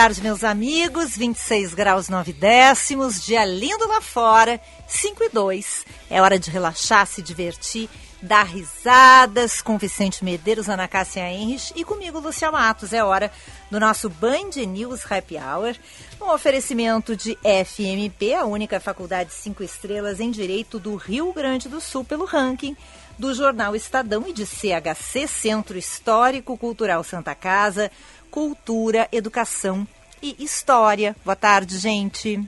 Tarde, meus amigos. 26 graus 9 décimos, dia lindo lá fora, 5 e 2. É hora de relaxar, se divertir, dar risadas com Vicente Medeiros, Ana Cássia Henrich e comigo, Lúcia Matos. É hora do nosso Band News Happy Hour, um oferecimento de FMP, a única faculdade 5 estrelas em Direito do Rio Grande do Sul pelo ranking do jornal Estadão e de CHC, Centro Histórico Cultural Santa Casa, cultura, educação e história. Boa tarde, gente.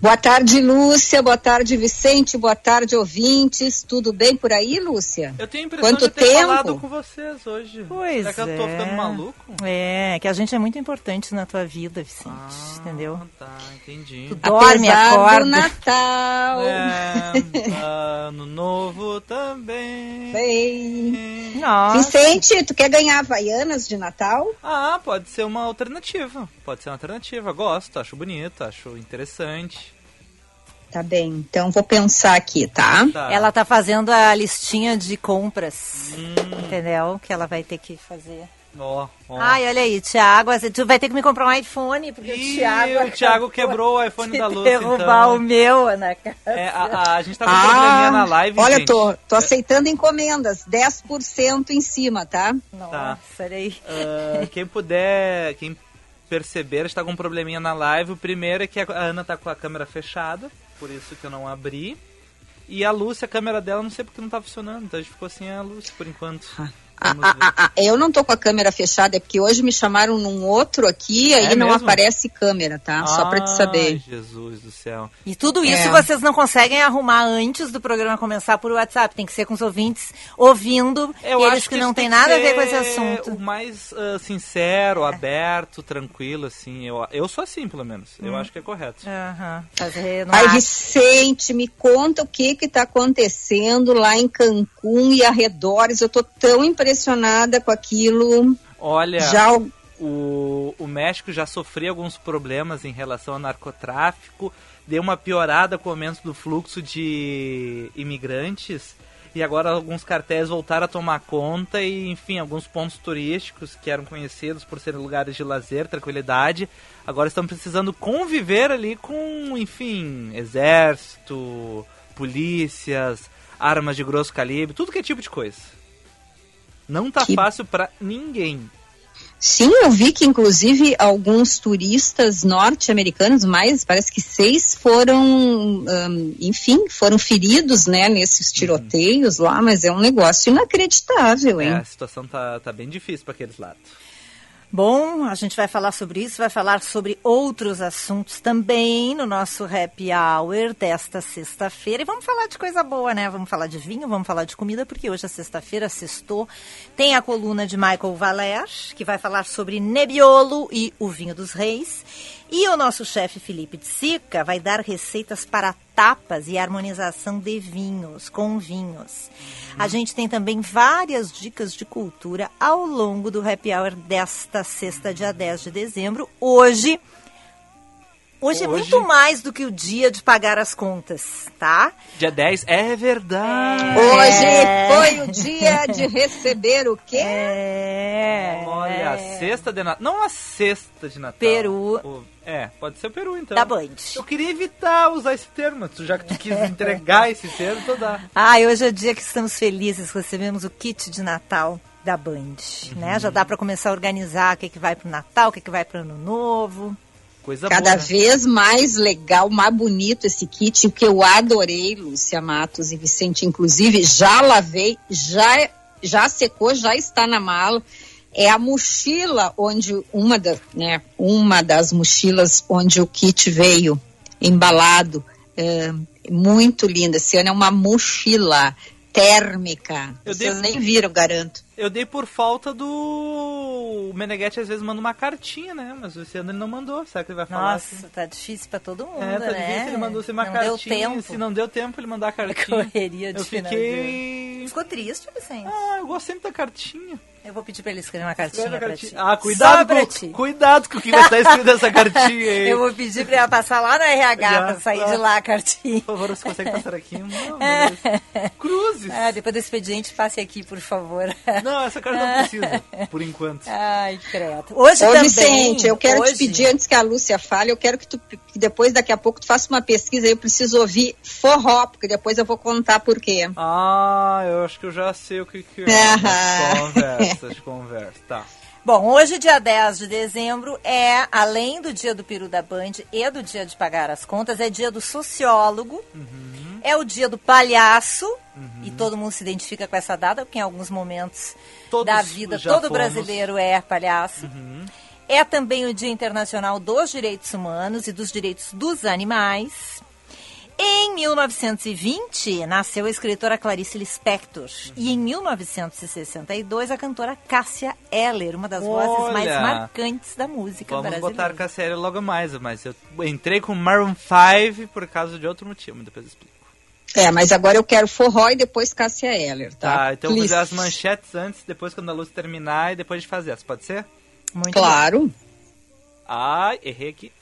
Boa tarde, Lúcia. Boa tarde, Vicente. Boa tarde, ouvintes. Tudo bem por aí, Lúcia? Eu tenho a impressão Quanto de ter tempo? falado com vocês hoje. Pois Será que eu tô é. ficando maluco? É, que a gente é muito importante na tua vida, Vicente. Ah, entendeu? Tá, entendi. Tu dorme, Apesar acorda. do Natal. É, ano novo também. Bem. Nossa. Vicente, tu quer ganhar Havaianas de Natal? Ah, pode ser uma alternativa. Pode ser uma alternativa. Gosto, acho bonito, acho interessante. Tá bem, então vou pensar aqui, tá? Tá. Ela tá fazendo a listinha de compras, Hum, entendeu? Que ela vai ter que fazer. ó, ó. Ai, olha aí, Thiago, tu vai ter que me comprar um iPhone, porque Ih, o Thiago... o Thiago quebrou o iPhone de da Lúcia, derrubar então. o meu, Ana Cássia. É, a, a- a gente tá com um probleminha na live, Ah, olha, gente. tô, tô aceitando encomendas, 10% em cima, tá? Nossa, olha aí. Ah, quem puder, quem perceber, está com um probleminha na live. O primeiro é que a Ana tá com a câmera fechada, por isso que eu não abri. E a Lúcia, a câmera dela, não sei porque não tá funcionando, então a gente ficou sem a Lúcia por enquanto. Ah, ah, ah, ah, eu não tô com a câmera fechada, é porque hoje me chamaram num outro aqui, aí É não mesmo? aparece câmera, tá? Só pra te saber. Ai, Jesus do céu. E tudo isso É. vocês não conseguem arrumar antes do programa começar por WhatsApp. Tem que ser com os ouvintes ouvindo Eu eles acho que, isso não tem que nada a ver com esse assunto. O mais ah, sincero, aberto, tranquilo, assim. Eu, eu sou assim, pelo menos. Eu Hum. acho que é correto. Aham, fazer no Ai. Vicente, me conta o que que tá acontecendo lá em Cancún e arredores. Eu tô tão impressionada com aquilo. Olha, Já o- o, México já sofria alguns problemas em relação ao narcotráfico, deu uma piorada com o aumento do fluxo de imigrantes, e agora alguns cartéis voltaram a tomar conta e, enfim, alguns pontos turísticos que eram conhecidos por serem lugares de lazer, tranquilidade, agora estão precisando conviver ali com, enfim, exército, polícias, armas de grosso calibre, tudo que é tipo de coisa. Não tá Que- fácil pra ninguém. Sim, eu vi que inclusive alguns turistas norte-americanos, mais parece que seis foram, hum, enfim, foram feridos, né, nesses tiroteios lá, mas é um negócio inacreditável, hein? É, a situação tá, tá bem difícil pra aqueles lados. Bom, a gente vai falar sobre isso, vai falar sobre outros assuntos também no nosso happy hour desta sexta-feira. E vamos falar de coisa boa, né? Vamos falar de vinho, vamos falar de comida, porque hoje é sexta-feira, sextou. Tem a coluna de Michael Valer, que vai falar sobre Nebbiolo e o vinho dos reis. E o nosso chefe Felipe de Sica vai dar receitas para tapas e harmonização de vinhos, com vinhos. A gente tem também várias dicas de cultura ao longo do Happy Hour desta sexta, dia 10 de dezembro. Hoje, hoje, é Hoje? muito mais do que o dia de pagar as contas, tá? Dia 10 é verdade. Hoje É. foi o dia de receber o quê? É. Olha, a cesta de Natal. Não a cesta de Natal. Peru. O- É, pode ser o Peru, então. Da Band. Eu queria evitar usar esse termo, já que tu quis entregar esse termo, então dá. Ai, hoje é o dia que estamos felizes, recebemos o kit de Natal da Band, né? Já dá para começar a organizar o que, que vai pro Natal, o que, que vai pro Ano Novo. Coisa Cada boa. né? vez mais legal, mais bonito esse kit, o que eu adorei, Lúcia Matos e Vicente, inclusive, já lavei, já já secou, já está na mala. É a mochila onde uma, da, né, uma das mochilas onde o kit veio embalado, é, muito linda. Esse ano é uma mochila térmica. Eu Vocês dei... nem viram, garanto. Eu dei por falta do. O Meneghetti às vezes manda uma cartinha, né? Mas esse ano ele não mandou. Será que ele vai falar? Nossa, assim? tá difícil pra todo mundo. É, tá né? difícil. Ele mandou uma não cartinha. Deu tempo. Se não deu tempo, ele mandar a cartinha. Correria de Eu fiquei. Ficou triste, Vicente. Ah, eu gosto sempre da cartinha. Eu vou pedir pra ele escrever uma cartinha pra ti. Ah, cuidado com, ti. cuidado com o que vai estar escrito nessa cartinha aí. Eu vou pedir pra ela passar lá no RH Já, pra sair de lá a cartinha. Por favor, você consegue passar aqui? Não, mas... Cruzes. Ah, depois do expediente, passe aqui, por favor. Não, essa carta não precisa, por enquanto. Ai, credo. Hoje Ô, também... Vicente, eu quero hoje... te pedir, antes que a Lúcia fale, eu quero que tu, que depois, daqui a pouco, tu faça uma pesquisa aí, eu preciso ouvir forró, porque depois eu vou contar por quê. Ah, eu acho que eu já sei o que que é. Conversas, conversas tá. Bom, hoje, dia 10 de dezembro, é, além do dia do peru da Band e do dia de pagar as contas, é dia do sociólogo, uhum. é o dia do palhaço, uhum. e todo mundo se identifica com essa data, porque em alguns momentos Todos da vida, todo fomos. brasileiro é palhaço. Uhum. É também o Dia Internacional dos Direitos Humanos e dos Direitos dos Animais. Em 1920, nasceu a escritora Clarice Lispector. Uhum. E em 1962, a cantora Cássia Eller, uma das Olha, vozes mais marcantes da música vamos brasileira. Vamos botar Cássia Eller logo mais, mas eu entrei com Maroon 5 por causa de outro motivo, depois eu explico. É, mas agora eu quero forró e depois Cássia Eller, tá? Tá, então Please. vou fazer as manchetes antes, depois quando a luz terminar e depois de fazer as, pode ser? Muito claro. Bem. Ai, errei aqui.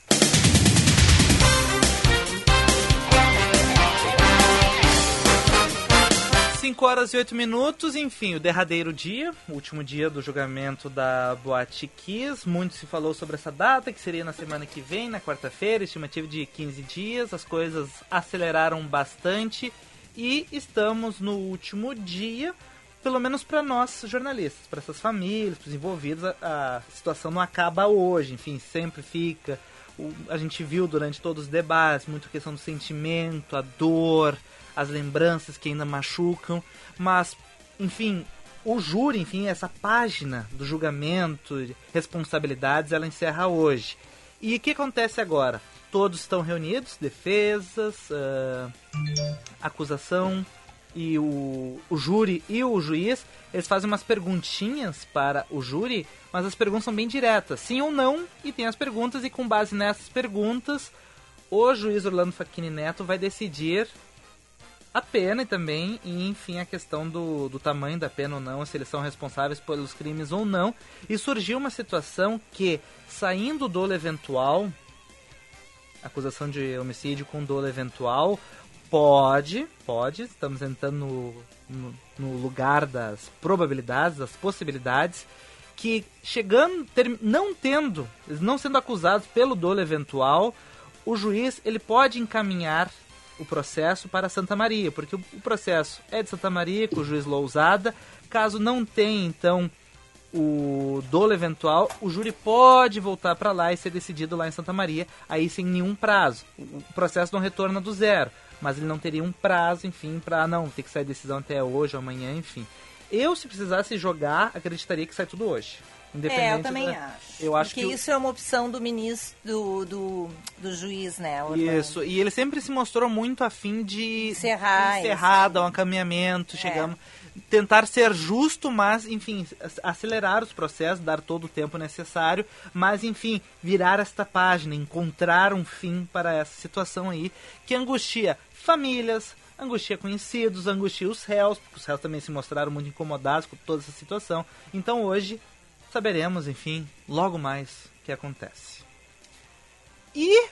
5 horas e 8 minutos, enfim, o derradeiro dia, o último dia do julgamento da Boate Kiss. Muito se falou sobre essa data, que seria na semana que vem, na quarta-feira, estimativa de 15 dias. As coisas aceleraram bastante e estamos no último dia, pelo menos para nós jornalistas, para essas famílias, para os envolvidos, a, a situação não acaba hoje, enfim, sempre fica. O, a gente viu durante todos os debates muito questão do sentimento, a dor as lembranças que ainda machucam, mas, enfim, o júri, enfim, essa página do julgamento, responsabilidades, ela encerra hoje. E o que acontece agora? Todos estão reunidos, defesas, uh, acusação e o, o júri e o juiz, eles fazem umas perguntinhas para o júri, mas as perguntas são bem diretas, sim ou não, e tem as perguntas, e com base nessas perguntas, o juiz Orlando Facchini Neto vai decidir a pena e também, e, enfim, a questão do, do tamanho da pena ou não, se eles são responsáveis pelos crimes ou não. E surgiu uma situação que, saindo dolo eventual, acusação de homicídio com dolo eventual, pode, pode, estamos entrando no, no, no lugar das probabilidades, das possibilidades, que chegando, ter, não tendo, não sendo acusados pelo dolo eventual, o juiz ele pode encaminhar o processo para Santa Maria, porque o, processo é de Santa Maria, com o juiz Lousada. Caso não tenha, então, o dolo eventual, o júri pode voltar para lá e ser decidido lá em Santa Maria, aí sem nenhum prazo. O processo não retorna do zero, mas ele não teria um prazo, enfim, para não ter que sair decisão até hoje ou amanhã, enfim. Eu, se precisasse jogar, acreditaria que sai tudo hoje. Independente é, eu também da... acho. Eu acho Porque que isso é uma opção do ministro, do, do, do juiz, né? Orlando. Isso, e ele sempre se mostrou muito afim de encerrar, encerrar dar um caminhamento, é. chegamos tentar ser justo, mas, enfim, acelerar os processos, dar todo o tempo necessário, mas, enfim, virar esta página, encontrar um fim para essa situação aí, que angustia famílias, angustia conhecidos, angustia os réus, porque os réus também se mostraram muito incomodados com toda essa situação. Então hoje saberemos, enfim, logo mais o que acontece. E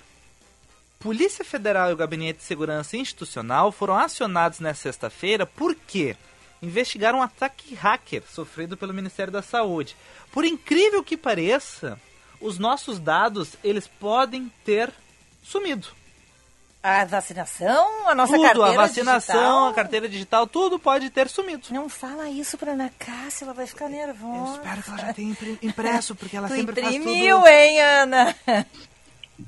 Polícia Federal e o Gabinete de Segurança Institucional foram acionados nesta sexta-feira porque investigaram um ataque hacker sofrido pelo Ministério da Saúde. Por incrível que pareça, os nossos dados eles podem ter sumido. A vacinação, a nossa tudo, carteira a vacinação, digital. a carteira digital, tudo pode ter sumido. Não fala isso pra Ana Cássia, ela vai ficar nervosa. Eu espero que ela já tenha impresso, porque ela tu sempre imprimiu, faz tudo... hein, Ana?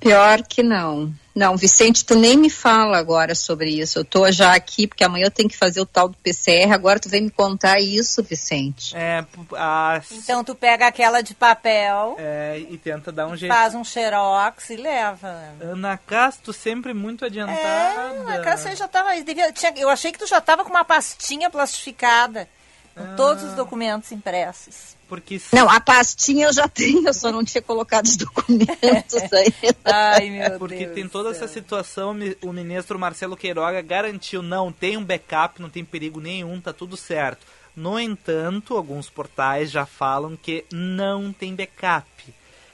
Pior que não. Não, Vicente, tu nem me fala agora sobre isso. Eu tô já aqui, porque amanhã eu tenho que fazer o tal do PCR. Agora tu vem me contar isso, Vicente. É, a, Então tu pega aquela de papel, é, e tenta dar um jeito. faz um xerox e leva. Ana Casto sempre muito adiantada. É, a Cássia já tava. devia- tinha- eu achei que tu já tava com uma pastinha plastificada. Com todos os documentos impressos. Porque Não, a pastinha eu já tenho, eu só não tinha colocado os documentos aí. Ai, meu É Porque Deus. tem toda do essa situação, o ministro Marcelo Queiroga garantiu, não, tem um backup, não tem perigo nenhum, tá tudo certo. No entanto, alguns portais já falam que não tem backup.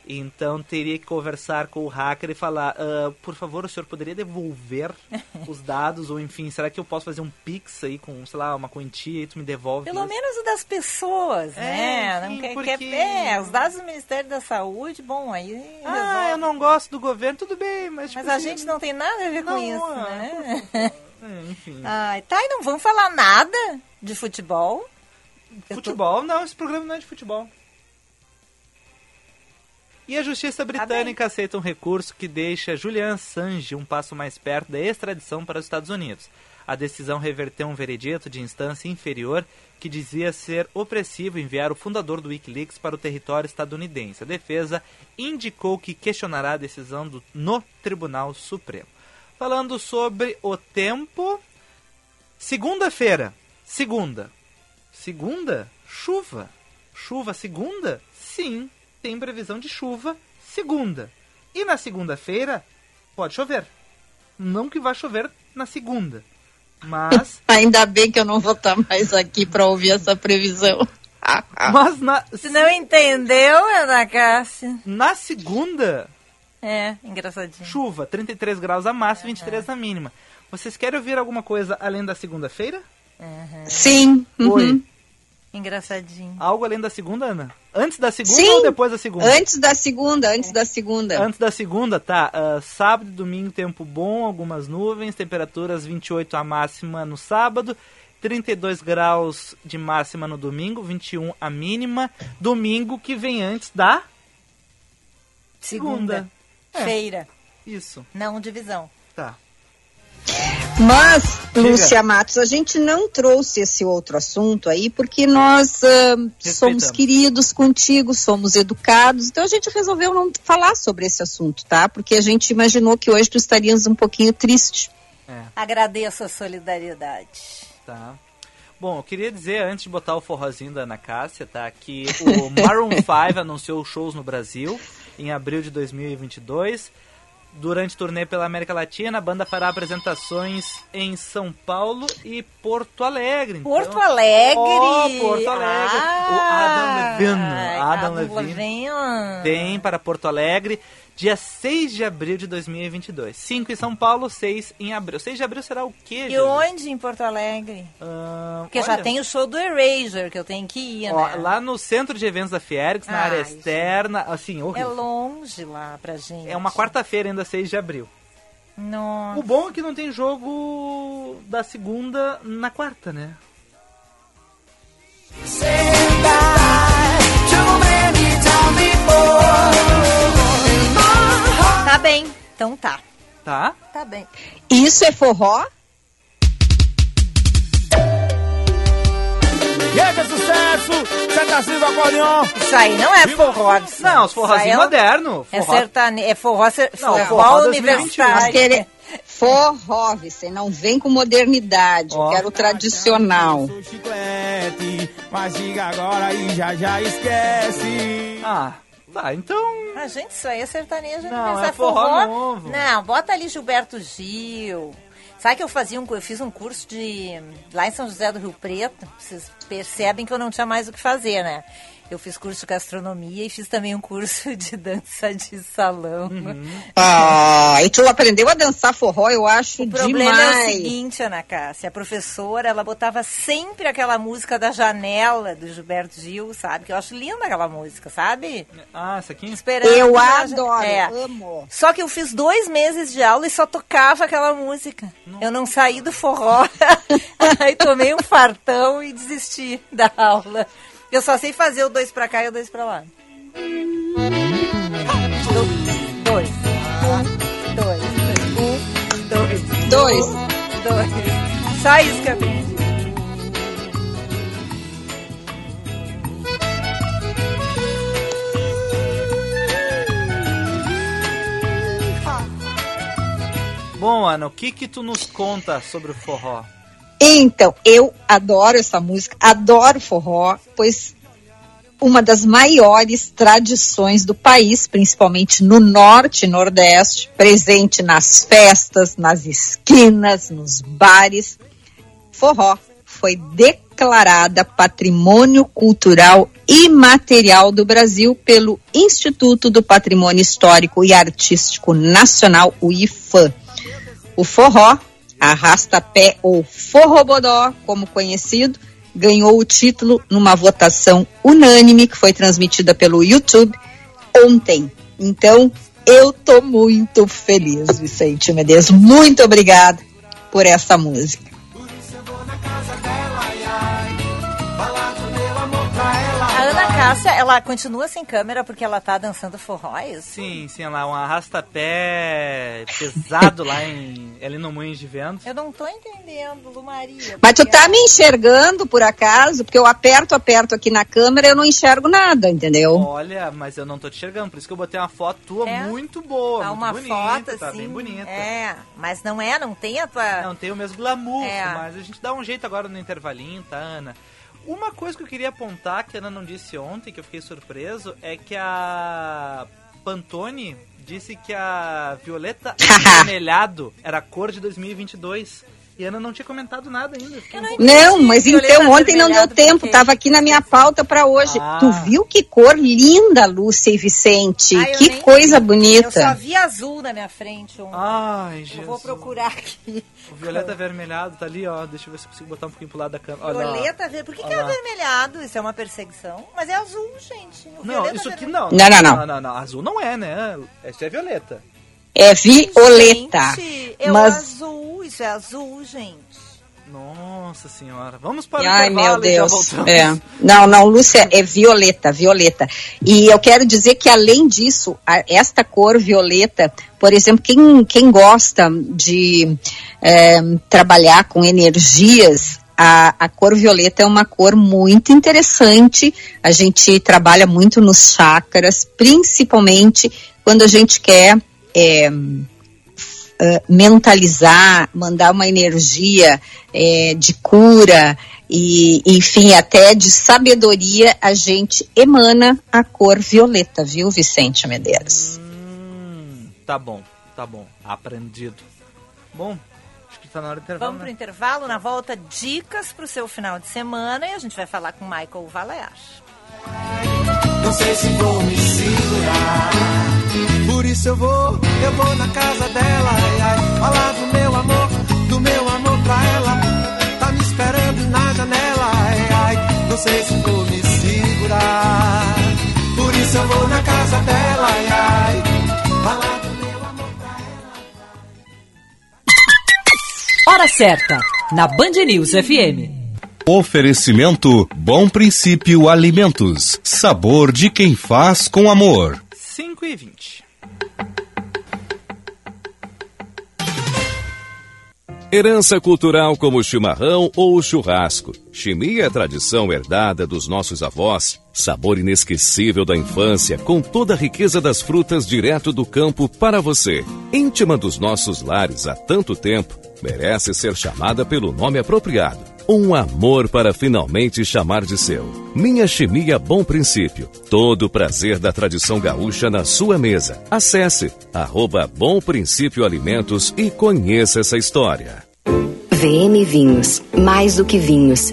Então teria que conversar com o hacker e falar, "Ah, por favor, o senhor poderia devolver os dados? Ou enfim, será que eu posso fazer um pix aí com, sei lá, uma quantia e tu me devolve? Pelo isso?" menos o das pessoas, né? sim, não quer, porque- quer- é, os dados do Ministério da Saúde, bom, aí Ah, eu não gosto do governo, tudo bem, mas... Mas tipo a assim, gente não tem nada a ver com Não, isso, ah, né? é, enfim. Ai, tá, e não vamos falar nada de futebol? Eu tô- Futebol? Não, esse programa não é de futebol. E a justiça britânica aceita um recurso que deixa Julian Assange um passo mais perto da extradição para os Estados Unidos. A decisão reverteu um veredito de instância inferior que dizia ser opressivo enviar o fundador do Wikileaks para o território estadunidense. A defesa indicou que questionará a decisão do, no Tribunal Supremo. Falando sobre o tempo, segunda-feira, segunda, Segunda? Chuva. Chuva segunda? Sim, tem previsão de chuva segunda. E na segunda-feira pode chover. Não que vai chover na segunda. Mas, Ainda bem que eu não vou estar mais aqui para ouvir essa previsão. mas na, Você não entendeu, Ana Cássia? na segunda, É, engraçadinho. chuva, 33 graus a máxima, 23 a mínima. Vocês querem ouvir alguma coisa além da segunda-feira? Sim. uhum. Oi. Engraçadinho. Algo além da segunda, Ana? Antes da segunda Sim. ou depois da segunda? Antes da segunda, antes da segunda. Antes da segunda, tá? ah, sábado e domingo, tempo bom, algumas nuvens, temperaturas 28 a máxima no sábado, 32 graus de máxima no domingo, 21 a mínima. Domingo que vem antes da. Segunda. É. Feira. Isso, Não divisão. tá. Mas, Diga. Lúcia Matos, a gente não trouxe esse outro assunto aí porque nós ah, somos queridos contigo, somos educados, então a gente resolveu não falar sobre esse assunto, tá? Porque a gente imaginou que hoje tu estarias um pouquinho triste. Agradeço a solidariedade. Tá. Bom, eu queria dizer, antes de botar o forrozinho da Ana Cássia, tá? Que o Maroon 5 anunciou shows no Brasil em abril de 2022. Durante turnê pela América Latina, a banda fará apresentações em São Paulo e Porto Alegre. Então- Porto Alegre! Oh, Porto Alegre. o Adam Levine. Ai, Adam, Adam Levine. Levine. Vem para Porto Alegre dia 6 de abril de 2022. 5 em São Paulo, 6 em abril. 6 de abril será o quê, E Jesus? onde em Porto Alegre? Ah, Porque já olha, tem o show do Erasure, que eu tenho que ir, ó, né? Lá no centro de eventos da Fiergs, na Ai, área gente. externa, assim, É horrível. longe lá pra gente. É uma quarta-feira ainda, 6 de abril. Nossa. O bom é que não tem jogo da segunda na quarta, né? Tá então tá. Tá? Tá bem. Isso é forró? E aí, que sucesso! Senta Silva Acordeon! Isso aí não é forró. Não, os forrozinhos é, modernos. é Forró- sertane... é forró, ser... Não, forró, forró 2021. universitário. Mas querer forró, você não vem com modernidade, eu quero o tradicional. Mas diga agora e já já esquece. Ah, tá, então... Ah, gente, isso aí é sertanejo. Não, Não, é forró novo. Não, bota ali Gilberto Gil. Sabe que eu fazia um, eu fiz um curso de lá em São José do Rio Preto. Vocês percebem que eu não tinha mais o que fazer, né? Eu fiz curso de gastronomia e fiz também um curso de dança de salão. Ah, e tu aprendeu a dançar forró, eu acho O problema é o demais. seguinte, Ana Cássia, a professora, ela botava sempre aquela música da janela do Gilberto Gil, sabe? Que eu acho linda aquela música, sabe? Ah, essa aqui? Esperando eu adoro, É. amo. Só que eu fiz dois meses de aula e só tocava aquela música. Eu não saí do forró. Aí tomei um fartão e desisti da aula. Eu só sei fazer o dois pra cá e o dois pra lá. Um, dois, dois, um, dois, um, dois, dois, dois. Só isso que eu aprendi. Bom, Ana, o que que tu nos conta sobre o forró? Então, eu adoro essa música, adoro forró, pois uma das maiores tradições do país, principalmente no norte e nordeste, presente nas festas, nas esquinas, nos bares. Forró foi declarada Patrimônio Cultural Imaterial do Brasil pelo Instituto do Patrimônio Histórico e Artístico Nacional, o IFAM. O forró, arrasta-pé ou forrobodó, como conhecido, ganhou o título numa votação unânime que foi transmitida pelo YouTube ontem. Então, eu tô muito feliz, Vicente Medeiros. Muito obrigada por essa música. Cássia, ela continua sem câmera porque ela tá dançando forró, é isso? Sim, sim, lá um arrasta-pé pesado lá em ali no Moinhos de Vento. Eu não tô entendendo, Lu Maria. Mas tu tá me enxergando por acaso? Porque eu aperto, aperto aqui na câmera e eu não enxergo nada, entendeu? Olha, mas eu não tô te enxergando, por isso que eu botei uma foto tua É? muito boa, Tá muito uma bonita, foto tá assim. bem bonita. É, mas não é, não tem a tua. Não tem o mesmo glamour, É. mas a gente dá um jeito agora no intervalinho, tá, Ana? Uma coisa que eu queria apontar, que a Ana não disse ontem, que eu fiquei surpreso, é que a Pantone disse que a Violeta Vermelhado era a cor de 2022. E a Ana não tinha comentado nada ainda. Não. Não, mas então ontem não deu tempo, tava aqui na minha pauta para hoje. Ah. Tu viu que cor linda, Lúcia e Vicente? Ah, que coisa vi. Eu só bonita. vi azul na minha frente. Um... Ai, Jesus. eu vou procurar aqui. O Violeta Avermelhado tá ali, ó. Deixa eu ver se eu consigo botar um pouquinho pro lado da câmera. Olha. Violeta ver. Por que, que é avermelhado? Isso é uma perseguição. Mas é azul, gente. O Não, isso aqui não. Não, não, não. Não, não, não. Azul não é, né? Esse é Violeta. É violeta. Gente, é Mas- o azul. Isso é azul, gente. Nossa senhora. Vamos para o Ai, meu e já Deus. voltamos. É. Não, não, Lúcia, é violeta, violeta. E eu quero dizer que, além disso, a- esta cor violeta, por exemplo, quem, quem gosta de é, trabalhar com energias, a, a cor violeta é uma cor muito interessante. A gente trabalha muito nos chakras, principalmente quando a gente quer. É, eh, mentalizar, mandar uma energia eh, de cura e, enfim, até de sabedoria, a gente emana a cor violeta, viu, Vicente Medeiros? Hum, tá bom, tá bom. Aprendido. Bom, acho que tá na hora do intervalo. Vamos pro né? intervalo. Na volta, dicas pro seu final de semana. E a gente vai falar com Michael Valear. Não sei se vou me segurar. Por isso eu vou, eu vou na casa dela. Ai, ai, falar do meu amor, do meu amor pra ela. Tá me esperando na janela. Ai, ai, não sei se vou me segurar. Por isso eu vou na casa dela. Ai, ai, falar do meu amor pra ela. Hora certa, na Band News FM. Oferecimento Bom Princípio Alimentos. Sabor de quem faz com amor. 5 e 20. Herança cultural como o chimarrão ou o churrasco. Chimia é tradição herdada dos nossos avós. Sabor inesquecível da infância, com toda a riqueza das frutas direto do campo para você. Íntima dos nossos lares há tanto tempo, merece ser chamada pelo nome apropriado. Um amor para finalmente chamar de seu. Minha Chimia Bom Princípio. Todo o prazer da tradição gaúcha na sua mesa. Acesse arroba Bom Princípio Alimentos e conheça essa história. VM Vinhos. Mais do que vinhos.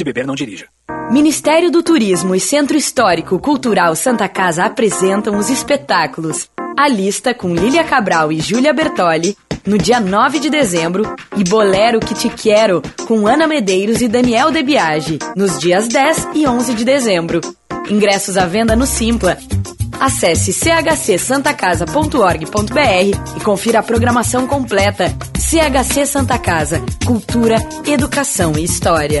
Se beber, não dirija. Ministério do Turismo e Centro Histórico Cultural Santa Casa apresentam os espetáculos A Lista com Lília Cabral e Júlia Bertoli, no dia 9 de dezembro, e Bolero Que Te Quero, com Ana Medeiros e Daniel Debiage, nos dias 10 e 11 de dezembro. Ingressos à venda no Simpla. Acesse chcsantacasa.org.br e confira a programação completa. CHC Santa Casa, Cultura, Educação e História.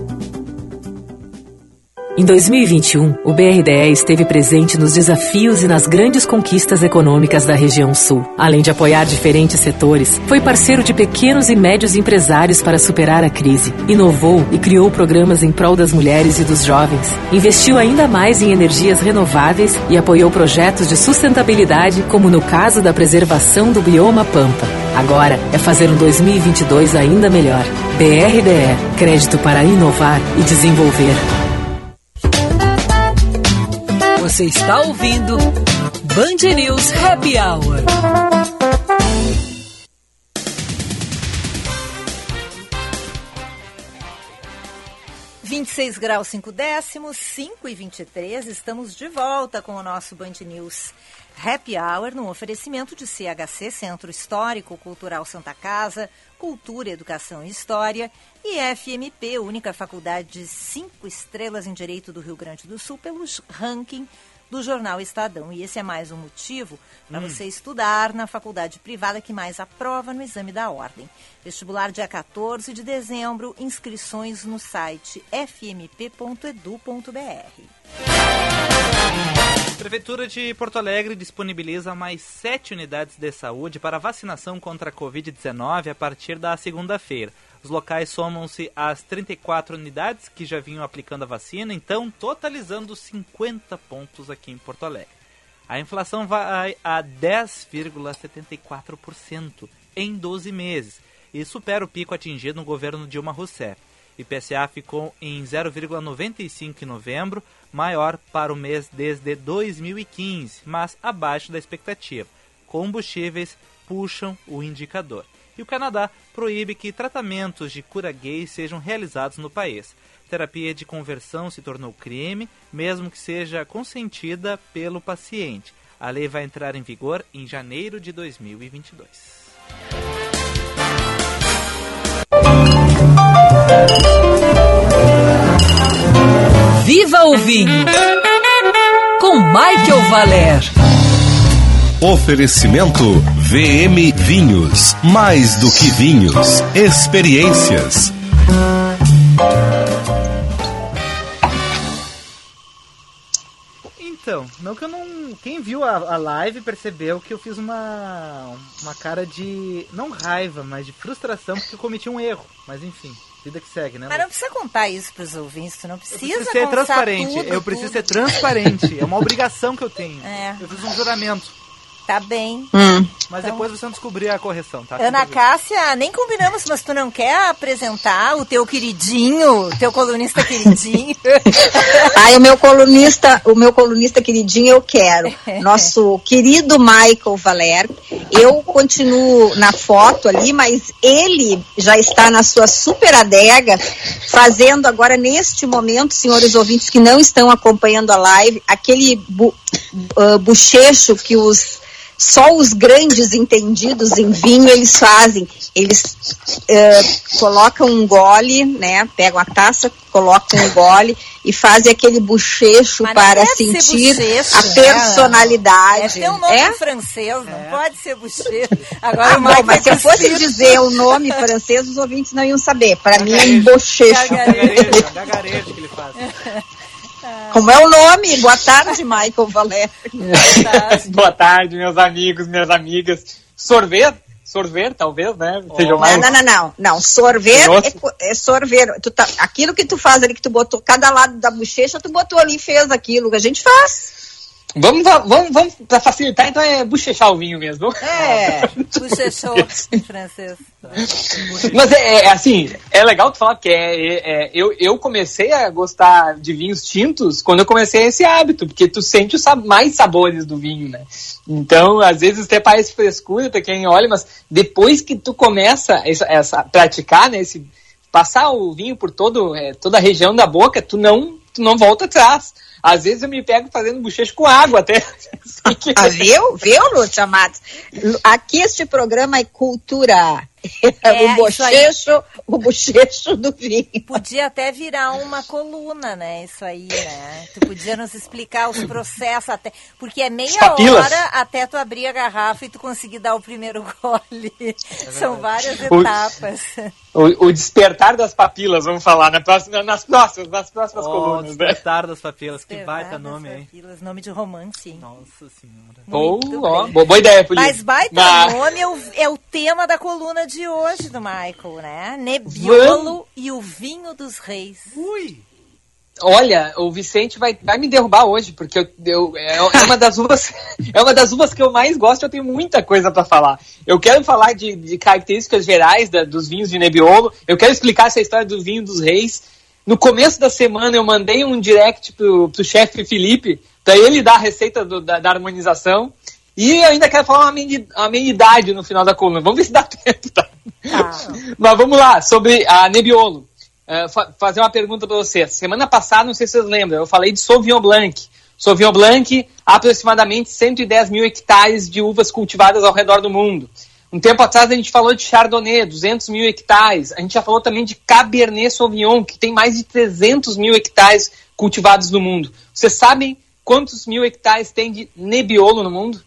Em 2021, o BRDE esteve presente nos desafios e nas grandes conquistas econômicas da região sul. Além de apoiar diferentes setores, foi parceiro de pequenos e médios empresários para superar a crise. Inovou e criou programas em prol das mulheres e dos jovens. Investiu ainda mais em energias renováveis e apoiou projetos de sustentabilidade, como no caso da preservação do bioma Pampa. Agora é fazer um 2022 ainda melhor. BRDE Crédito para inovar e desenvolver. Você está ouvindo Band News Happy Hour. Vinte e seis graus cinco décimos, cinco e vinte e três. Estamos de volta com o nosso Band News Happy Hour no oferecimento de CHC Centro Histórico Cultural Santa Casa, Cultura, Educação e História e FMP, única faculdade de cinco estrelas em Direito do Rio Grande do Sul, pelos ranking do jornal Estadão. E esse é mais um motivo para Hum. você estudar na faculdade privada que mais aprova no exame da ordem. Vestibular dia 14 de dezembro, inscrições no site fmp.edu.br. Prefeitura de Porto Alegre disponibiliza mais sete unidades de saúde para vacinação contra a Covid-19 a partir da segunda-feira. Os locais somam-se às 34 unidades que já vinham aplicando a vacina, então totalizando 50 pontos aqui em Porto Alegre. A inflação vai a 10,74% em 12 meses e supera o pico atingido no governo Dilma Rousseff. IPCA ficou em 0,95 em novembro, maior para o mês desde 2015, mas abaixo da expectativa. Combustíveis puxam o indicador. E o Canadá proíbe que tratamentos de cura gay sejam realizados no país. Terapia de conversão se tornou crime, mesmo que seja consentida pelo paciente. A lei vai entrar em vigor em janeiro de 2022. Viva o vinho! Com Michael Valer. Oferecimento VM Vinhos. Mais do que vinhos, experiências. Então, não que eu não. Quem viu a, a live percebeu que eu fiz uma. Uma cara de. Não raiva, mas de frustração porque eu cometi um erro. Mas enfim, vida que segue, né? Mas não precisa contar isso para os ouvintes, tu não Eu precisa preciso ser transparente. tudo, eu preciso tudo. ser transparente. É uma obrigação que eu tenho. É. Eu fiz um juramento. Tá bem. Mas Então- depois você não descobrir a correção, tá? Ana Cássia, nem combinamos, mas tu não quer apresentar o teu queridinho, teu colunista queridinho? Ai, o meu colunista, o meu colunista queridinho eu quero. Nosso querido Michael Valer. Eu continuo na foto ali, mas ele já está na sua super adega, fazendo agora neste momento, senhores ouvintes que não estão acompanhando a live, aquele bu, ah, bochecho que os só os grandes entendidos em vinho eles fazem. Eles eh, colocam um gole, né? Pegam a taça, colocam um gole e fazem aquele bochecho Mas não para sentir bochecho, a né? personalidade. Deve ter um nome É? francês, não pode ser bochecho. Agora Ah, o bom, Michael mas se eu fosse dizer o nome francês, os ouvintes não iam saber. Para mim é um bochecho. Gagarejo, gagarejo que ele faz. Como é o nome? Boa tarde, Michael Valério. Boa tarde, meus amigos, minhas amigas. Sorvete? Sorvete, talvez, né? Seja mais... Não, não, não, não. Sorver é, é sorver. Tu tá, aquilo que tu faz ali, que tu botou cada lado da bochecha, tu botou ali e fez aquilo que a gente faz. Vamos, vamos, vamos para facilitar, então é bochechar o vinho mesmo. É, bochechou em francês. Mas é, é, assim, é legal tu falar, porque é, é, eu, eu comecei a gostar de vinhos tintos quando eu comecei esse hábito, porque tu sente os mais sabores do vinho, né? Então, às vezes até parece frescura pra quem olha, mas depois que tu começa essa, essa praticar, né, esse, passar o vinho por todo, é, toda a região da boca, tu não, tu não volta atrás. Às vezes eu me pego fazendo bochecho com água até. ah, viu? Viu, Lúcia Matos? Aqui este programa é cultura. É, o bochecho, o bochecho do vinho. Podia até virar uma coluna, né? Isso aí, né? Tu podia nos explicar os processos até. Porque é meia hora até tu abrir a garrafa e tu conseguir dar o primeiro gole. É São várias etapas. O, o, despertar das papilas, vamos falar, na próxima, nas próximas, nas próximas oh, colunas. Né? Despertar né? das papilas, que baita nome, hein? Papilas, nome de romance, hein? Nossa senhora. Oh, oh, boa ideia, Polícia. Mas baita Mas... nome é o, é o tema da coluna de hoje do Michael, né? Nebbiolo Vamos. e o vinho dos reis. Ui! Olha, o Vicente vai, vai me derrubar hoje, porque eu, eu, é, é, uma das uvas, é uma das uvas que eu mais gosto, eu tenho muita coisa para falar. Eu quero falar de, de características gerais da, dos vinhos de Nebbiolo, eu quero explicar essa história do vinho dos reis. No começo da semana eu mandei um direct pro, pro chefe Felipe, para ele dar a receita do, da, da harmonização. E ainda quero falar uma, amenidade no final da coluna. Vamos ver se dá tempo, tá? Tá. Mas vamos lá, sobre a Nebbiolo. Uh, fa fazer uma pergunta para você. Semana passada, não sei se vocês lembram, eu falei de Sauvignon Blanc. Sauvignon Blanc, aproximadamente 110 mil hectares de uvas cultivadas ao redor do mundo. Um tempo atrás a gente falou de Chardonnay, 200 mil hectares. A gente já falou também de Cabernet Sauvignon, que tem mais de 300 mil hectares cultivados no mundo. Vocês sabem quantos mil hectares tem de Nebbiolo no mundo?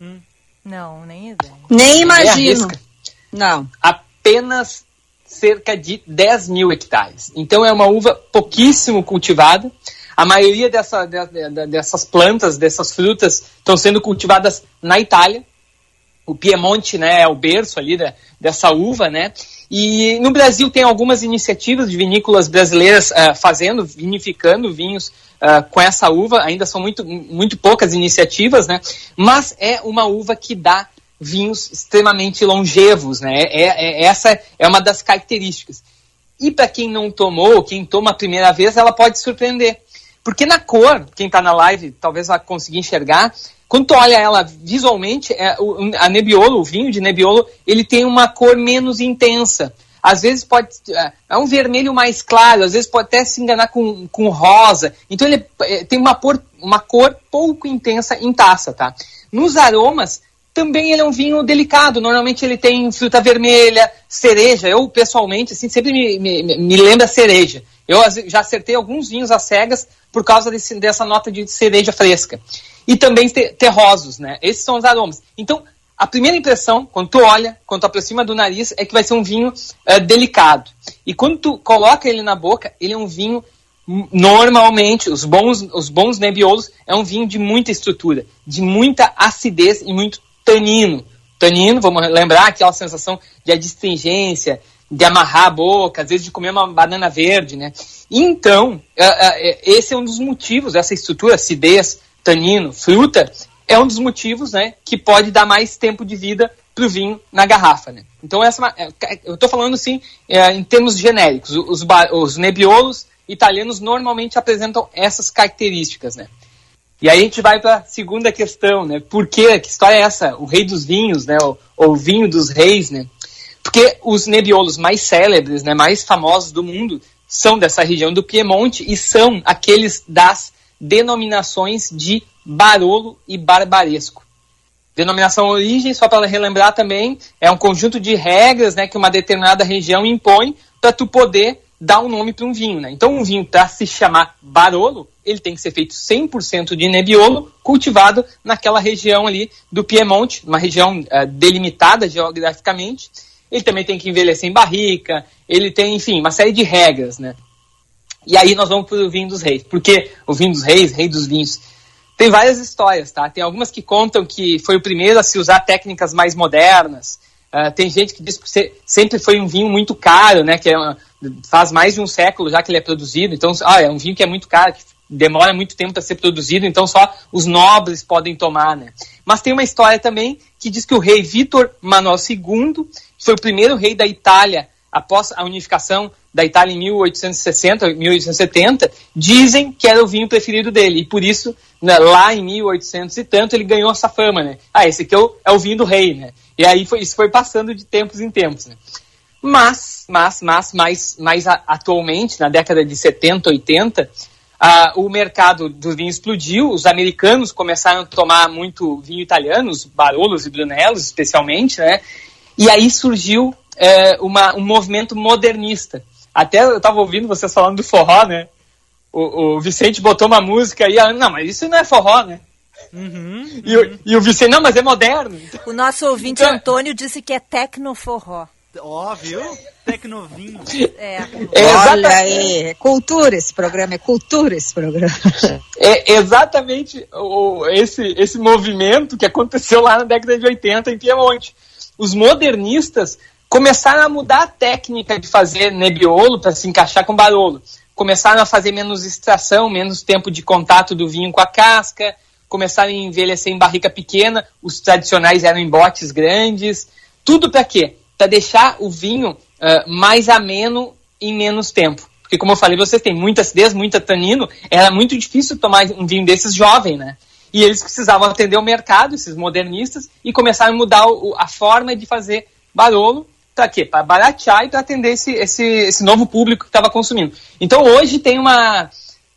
Hum. Não, nem ideia. Nem imagino. Não. Apenas cerca de 10 mil hectares. Então é uma uva pouquíssimo cultivada. A maioria dessa, de, de, dessas plantas, dessas frutas, estão sendo cultivadas na Itália. O Piemonte né, é o berço ali da, dessa uva, né? E no Brasil tem algumas iniciativas de vinícolas brasileiras uh, fazendo, vinificando vinhos uh, com essa uva. Ainda são muito, muito poucas iniciativas, né? Mas é uma uva que dá vinhos extremamente longevos, né? É, é, é essa é uma das características. E para quem não tomou, quem toma a primeira vez, ela pode surpreender. Porque na cor, quem está na live talvez vai conseguir enxergar, quando tu olha ela visualmente, é, a Nebbiolo, o vinho de Nebbiolo, ele tem uma cor menos intensa. Às vezes pode. É, é um vermelho mais claro, às vezes pode até se enganar com, com rosa. Então ele tem uma, por, uma cor pouco intensa em taça, tá? Nos aromas, também ele é um vinho delicado. Normalmente ele tem fruta vermelha, cereja. Eu, pessoalmente, assim, sempre me, me, me lembra cereja. Eu já acertei alguns vinhos às cegas por causa desse, dessa nota de cereja fresca. E também terrosos, né? Esses são os aromas. Então, a primeira impressão, quando tu olha, quando tu aproxima do nariz, é que vai ser um vinho uh, delicado. E quando tu coloca ele na boca, ele é um vinho normalmente os bons os bons nebiolos é um vinho de muita estrutura, de muita acidez e muito tanino. Tanino, vamos lembrar aquela sensação de adstringência, de amarrar a boca, às vezes de comer uma banana verde, né? Então, é, é, esse é um dos motivos, essa estrutura, acidez, tanino, fruta, é um dos motivos, né, que pode dar mais tempo de vida para o vinho na garrafa, né? Então, essa, é eu estou falando, assim, em termos genéricos. Os, os nebiolos italianos normalmente apresentam essas características, né? E aí a gente vai para a segunda questão, né? Por quê? Que história é essa? O rei dos vinhos, né? O, o vinho dos reis, né? Porque os nebiolos mais célebres, né, mais famosos do mundo, são dessa região do Piemonte e são aqueles das denominações de Barolo e Barbaresco. Denominação origem, só para relembrar também, é um conjunto de regras né, que uma determinada região impõe para tu poder dar um nome para um vinho. Né? Então, um vinho, para se chamar Barolo, ele tem que ser feito 100% de Nebbiolo, cultivado naquela região ali do Piemonte, uma região uh, delimitada geograficamente. Ele também tem que envelhecer em barrica, ele tem, enfim, uma série de regras, né? E aí nós vamos para o vinho dos reis. Porque o vinho dos reis, rei dos vinhos, tem várias histórias, tá? Tem algumas que contam que foi o primeiro a se usar técnicas mais modernas. Uh, tem gente que diz que sempre foi um vinho muito caro, né? Que é uma, faz mais de um século já que ele é produzido. Então, ah, é um vinho que é muito caro, que demora muito tempo para ser produzido, então só os nobres podem tomar, né? Mas tem uma história também que diz que o rei Vítor Manuel II foi o primeiro rei da Itália após a unificação da Itália em 1860, 1870, dizem que era o vinho preferido dele. E por isso, né, lá em 1800 e tanto, ele ganhou essa fama, né? Ah, esse aqui é o, é o vinho do rei, né? E aí foi, isso foi passando de tempos em tempos, né? Mas, mas, mas, mais, mais atualmente, na década de 70, 80, o mercado do vinho explodiu, os americanos começaram a tomar muito vinho italiano, os Barolos e Brunelos especialmente, né? E aí surgiu é, uma, um movimento modernista. Até eu estava ouvindo vocês falando do forró, né? O, o Vicente botou uma música e, ah, não, mas isso não é forró, né? Uhum, e, uhum. e, o Vicente, não, mas é moderno. O nosso ouvinte então, Antônio disse que é tecnoforró. Ó, viu? Tecnovinho. É. é Olha aí, é cultura esse programa, é cultura esse programa. É exatamente o, esse, esse movimento que aconteceu lá na década de 80 em Piemonte. Os modernistas começaram a mudar a técnica de fazer nebiolo para se encaixar com barolo. Começaram a fazer menos extração, menos tempo de contato do vinho com a casca, começaram a envelhecer em barrica pequena, os tradicionais eram em botes grandes. Tudo para quê? Para deixar o vinho uh, mais ameno em menos tempo. Porque, como eu falei, vocês têm muita acidez, muita tanino, era muito difícil tomar um vinho desses jovem, né? E eles precisavam atender o mercado, esses modernistas, e começaram a mudar o, a forma de fazer barolo para quê? Para baratear e para atender esse, esse, esse novo público que estava consumindo. Então hoje tem uma.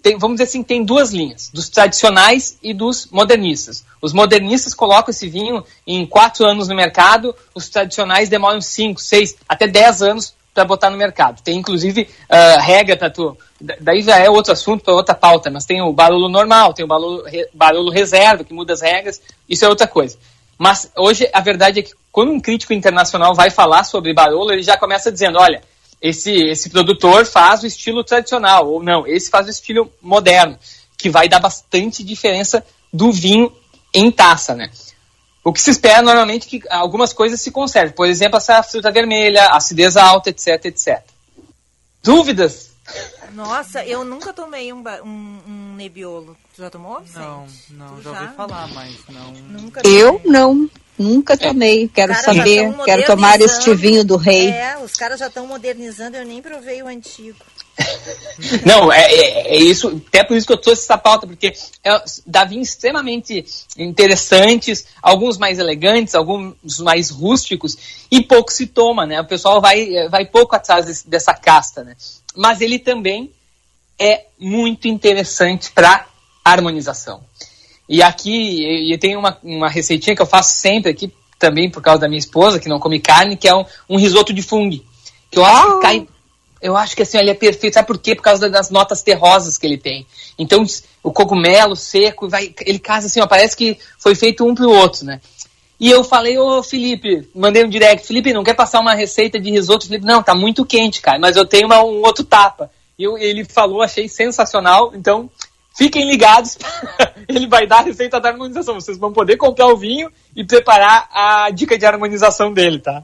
Tem, vamos dizer assim, tem duas linhas, dos tradicionais e dos modernistas. Os modernistas colocam esse vinho em quatro anos no mercado, os tradicionais demoram cinco, seis, até dez anos para botar no mercado. Tem inclusive uh, regra para tu. Daí já é outro assunto para outra pauta, mas tem o barulho normal, tem o barulho, barulho reserva que muda as regras, isso é outra coisa. Mas hoje a verdade é que quando um crítico internacional vai falar sobre Barolo, ele já começa dizendo, olha, esse, esse produtor faz o estilo tradicional, ou não, esse faz o estilo moderno, que vai dar bastante diferença do vinho em taça, né? O que se espera normalmente é que algumas coisas se conservem. Por exemplo, essa fruta vermelha, acidez alta, etc, etc. Dúvidas? Nossa, eu nunca tomei um, um, um nebiolo. Tu já tomou, Vicente? Não, não, já, já ouvi falar, mas não. Nunca eu não. Nunca tomei, quero saber, quero tomar este vinho do rei. É, os caras já estão modernizando, eu nem provei o antigo. Não, é, é, é, isso, até por isso que eu trouxe essa pauta, porque é, dá vinhos extremamente interessantes, alguns mais elegantes, alguns mais rústicos, e pouco se toma, né? O pessoal vai, vai pouco atrás desse, dessa casta, né? Mas ele também é muito interessante para harmonização. E aqui, e tem uma, uma receitinha que eu faço sempre aqui, também por causa da minha esposa, que não come carne, que é um, um risoto de fungo. Que eu acho que cai. Eu acho que assim, ele é perfeito. Sabe por quê? Por causa das notas terrosas que ele tem. Então, o cogumelo seco, vai, ele casa assim, ó, parece que foi feito um pro outro, né? E eu falei, ô Felipe, mandei um direct, Felipe, não quer passar uma receita de risoto? Felipe, não, tá muito quente, cara, mas eu tenho uma, um outro tapa. Eu, ele falou, achei sensacional, então Fiquem ligados, ele vai dar a receita da harmonização. Vocês vão poder comprar o vinho e preparar a dica de harmonização dele, tá?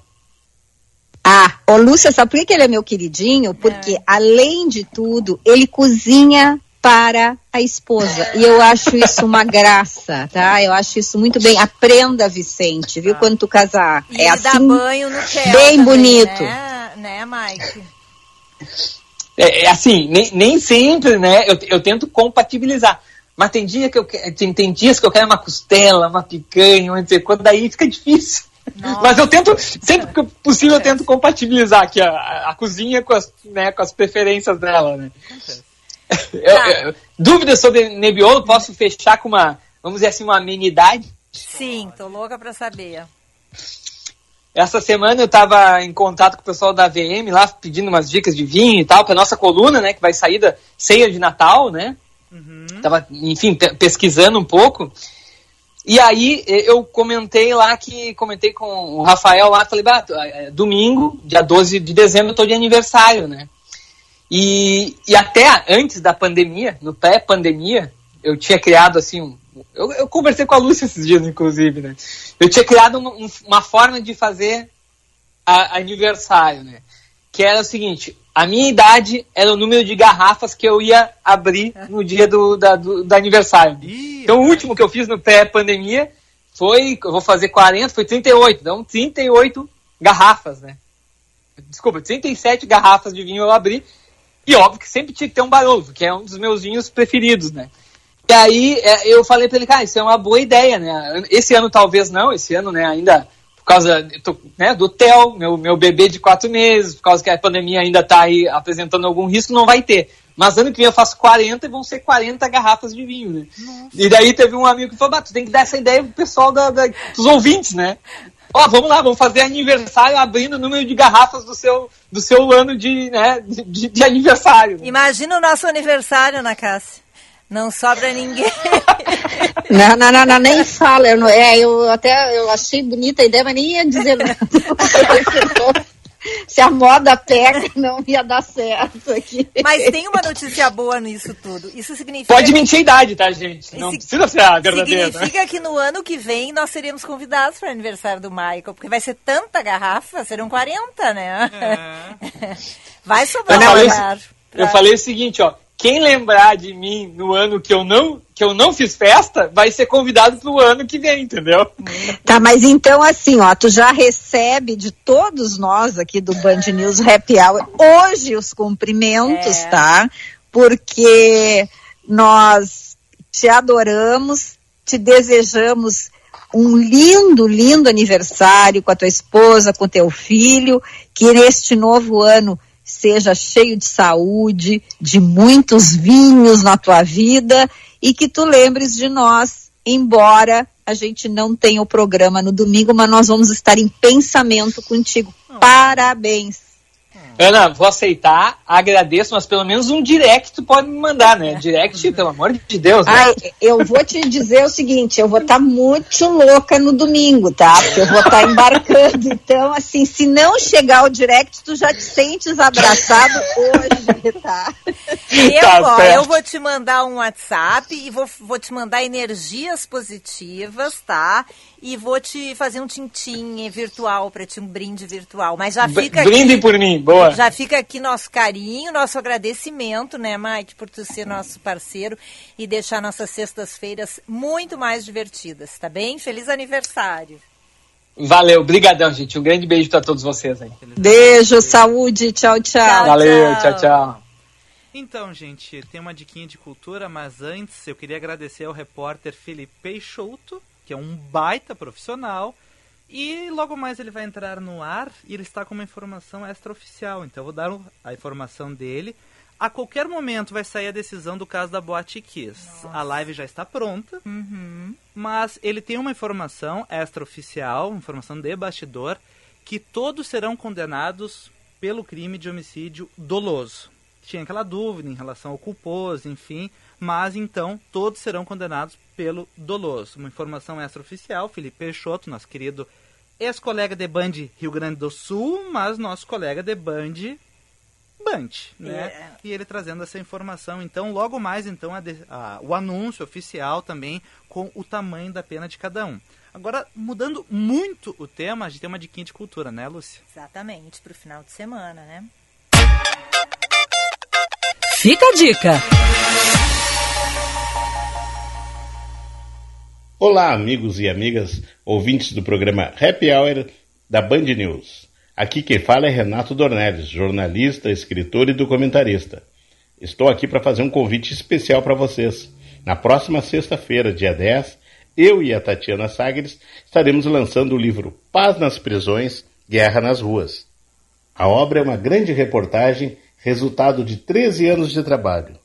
Ah, o Lúcia, sabe por que ele é meu queridinho? Porque, é. além de tudo, ele cozinha para a esposa. E eu acho isso uma graça, tá? Eu acho isso muito bem. Aprenda, Vicente, viu? Ah. Quando tu casar. E é assim, dá banho no Bem também, bonito. Né, né Mike? É, é, assim, nem, nem sempre, né? Eu, eu tento compatibilizar. Mas tem, dia que eu, tem, tem dias que eu quero uma costela, uma picanha, não sei quando, daí fica difícil. Nossa. Mas eu tento, sempre que possível, eu tento compatibilizar aqui a, a, cozinha com as, né, com as preferências dela, né? Eu, eu, dúvidas sobre Nebbiolo, posso fechar com uma, vamos dizer assim, uma amenidade? Sim, tô louca pra saber. Essa semana eu estava em contato com o pessoal da VM lá, pedindo umas dicas de vinho e tal, para nossa coluna, né, que vai sair da ceia de Natal, né? Uhum. Tava, enfim, pesquisando um pouco. E aí eu comentei lá que comentei com o Rafael lá, falei, bah, é, domingo, dia 12 de dezembro, eu tô de aniversário, né? E, e até antes da pandemia, no pré-pandemia, eu tinha criado assim um, eu, eu, conversei com a Lúcia esses dias, inclusive, né? Eu tinha criado uma, uma forma de fazer a, aniversário, né? que era o seguinte: a minha idade era o número de garrafas que eu ia abrir no dia do, da, do, do aniversário. então, o último que eu fiz no pré-pandemia foi, eu vou fazer 40, foi 38. Então, 38 garrafas, né? Desculpa, 37 garrafas de vinho eu abri. E óbvio que sempre tinha que ter um Barolo, que é um dos meus vinhos preferidos, né? E aí é, eu falei para ele, cara, isso é uma boa ideia, né? Esse ano talvez não, esse ano, né, ainda por causa tô, né, do Theo, meu, meu bebê de quatro meses, por causa que a pandemia ainda está aí apresentando algum risco, não vai ter. Mas ano que vem eu faço 40 e vão ser 40 garrafas de vinho, né? Nossa. E daí teve um amigo que falou, tu tem que dar essa ideia pro pessoal da, da, dos ouvintes, né? Ó, vamos lá, vamos fazer aniversário abrindo o número de garrafas do seu, do seu ano de, né, de, de aniversário. Né? Imagina o nosso aniversário, Ana Cássia. Não sobra ninguém. Não, não, não, não nem fala. Eu, não, é, eu até eu achei bonita a ideia, mas nem ia dizer nada. Se a moda pega, não ia dar certo aqui. Mas tem uma notícia boa nisso tudo. Isso significa. Pode mentir a idade, tá, gente? Não precisa ser a verdadeira. Significa que no ano que vem nós seremos convidados para o aniversário do Michael, porque vai ser tanta garrafa, serão 40, né? É. Vai sobrar eu lugar. Pra... Eu falei o seguinte, ó quem lembrar de mim no ano que eu não que eu não fiz festa, vai ser convidado pro ano que vem, entendeu? Tá, mas então assim, ó, tu já recebe de todos nós aqui do Band News Happy Hour hoje os cumprimentos, é. tá? Porque nós te adoramos, te desejamos um lindo, lindo aniversário com a tua esposa, com o teu filho, que neste novo ano seja cheio de saúde, de muitos vinhos na tua vida e que tu lembres de nós, embora a gente não tenha o programa no domingo, mas nós vamos estar em pensamento contigo. Parabéns. Ana, vou aceitar, agradeço, mas pelo menos um direct tu pode me mandar, né? Direct, pelo amor de Deus. Né? Ai, eu vou te dizer o seguinte, eu vou estar tá muito louca no domingo, tá? Porque eu vou estar tá embarcando. Então, assim, se não chegar o direct, tu já te sentes abraçado hoje, tá? Eu, tá ó, eu vou te mandar um WhatsApp e vou, vou te mandar energias positivas, tá? E vou te fazer um tintim virtual para ti, um brinde virtual. Mas já fica Brinde aqui, por mim, boa. Já fica aqui nosso carinho, nosso agradecimento, né, Mike, por tu ser nosso parceiro e deixar nossas sextas-feiras muito mais divertidas, tá bem? Feliz aniversário. Valeu, brigadão, gente. Um grande beijo para todos vocês aí. Beijo, saúde, tchau, tchau. Valeu, tchau, tchau. Então, gente, tem uma diquinha de cultura, mas antes eu queria agradecer ao repórter Felipe Peixoto, que é um baita profissional. E logo mais ele vai entrar no ar e ele está com uma informação extraoficial. Então eu vou dar a informação dele. A qualquer momento vai sair a decisão do caso da Boate Kiss. Nossa. A live já está pronta, uhum. mas ele tem uma informação extraoficial, informação de bastidor, que todos serão condenados pelo crime de homicídio doloso. Tinha aquela dúvida em relação ao culposo, enfim, mas então todos serão condenados pelo doloso. Uma informação extraoficial, Felipe Peixoto, nosso querido ex-colega de Band Rio Grande do Sul, mas nosso colega de Band Band, né? É. E ele trazendo essa informação. Então, logo mais, então, a de, a, o anúncio oficial também com o tamanho da pena de cada um. Agora, mudando muito o tema, a gente tem uma diquinha de cultura, né, Lúcia? Exatamente, para o final de semana, né? Fica a dica! Olá, amigos e amigas, ouvintes do programa Happy Hour da Band News. Aqui quem fala é Renato Dornelles, jornalista, escritor e documentarista. Estou aqui para fazer um convite especial para vocês. Na próxima sexta-feira, dia 10, eu e a Tatiana Sagres estaremos lançando o livro Paz nas Prisões, Guerra nas Ruas. A obra é uma grande reportagem, resultado de 13 anos de trabalho.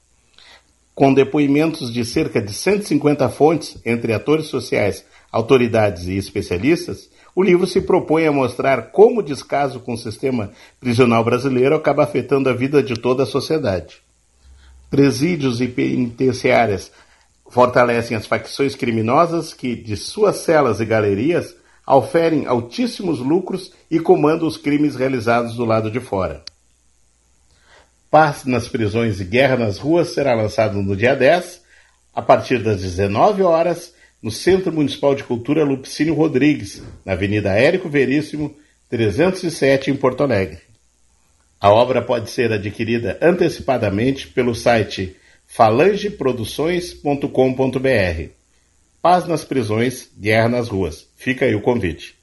Com depoimentos de cerca de 150 fontes, entre atores sociais, autoridades e especialistas, o livro se propõe a mostrar como o descaso com o sistema prisional brasileiro acaba afetando a vida de toda a sociedade. Presídios e penitenciárias fortalecem as facções criminosas que, de suas celas e galerias, oferem altíssimos lucros e comandam os crimes realizados do lado de fora. Paz nas prisões e guerra nas ruas será lançado no dia 10, a partir das 19 horas, no Centro Municipal de Cultura Lupicínio Rodrigues, na Avenida Érico Veríssimo, 307, em Porto Alegre. A obra pode ser adquirida antecipadamente pelo site falangeproduções.com.br. Paz nas prisões, guerra nas ruas. Fica aí o convite.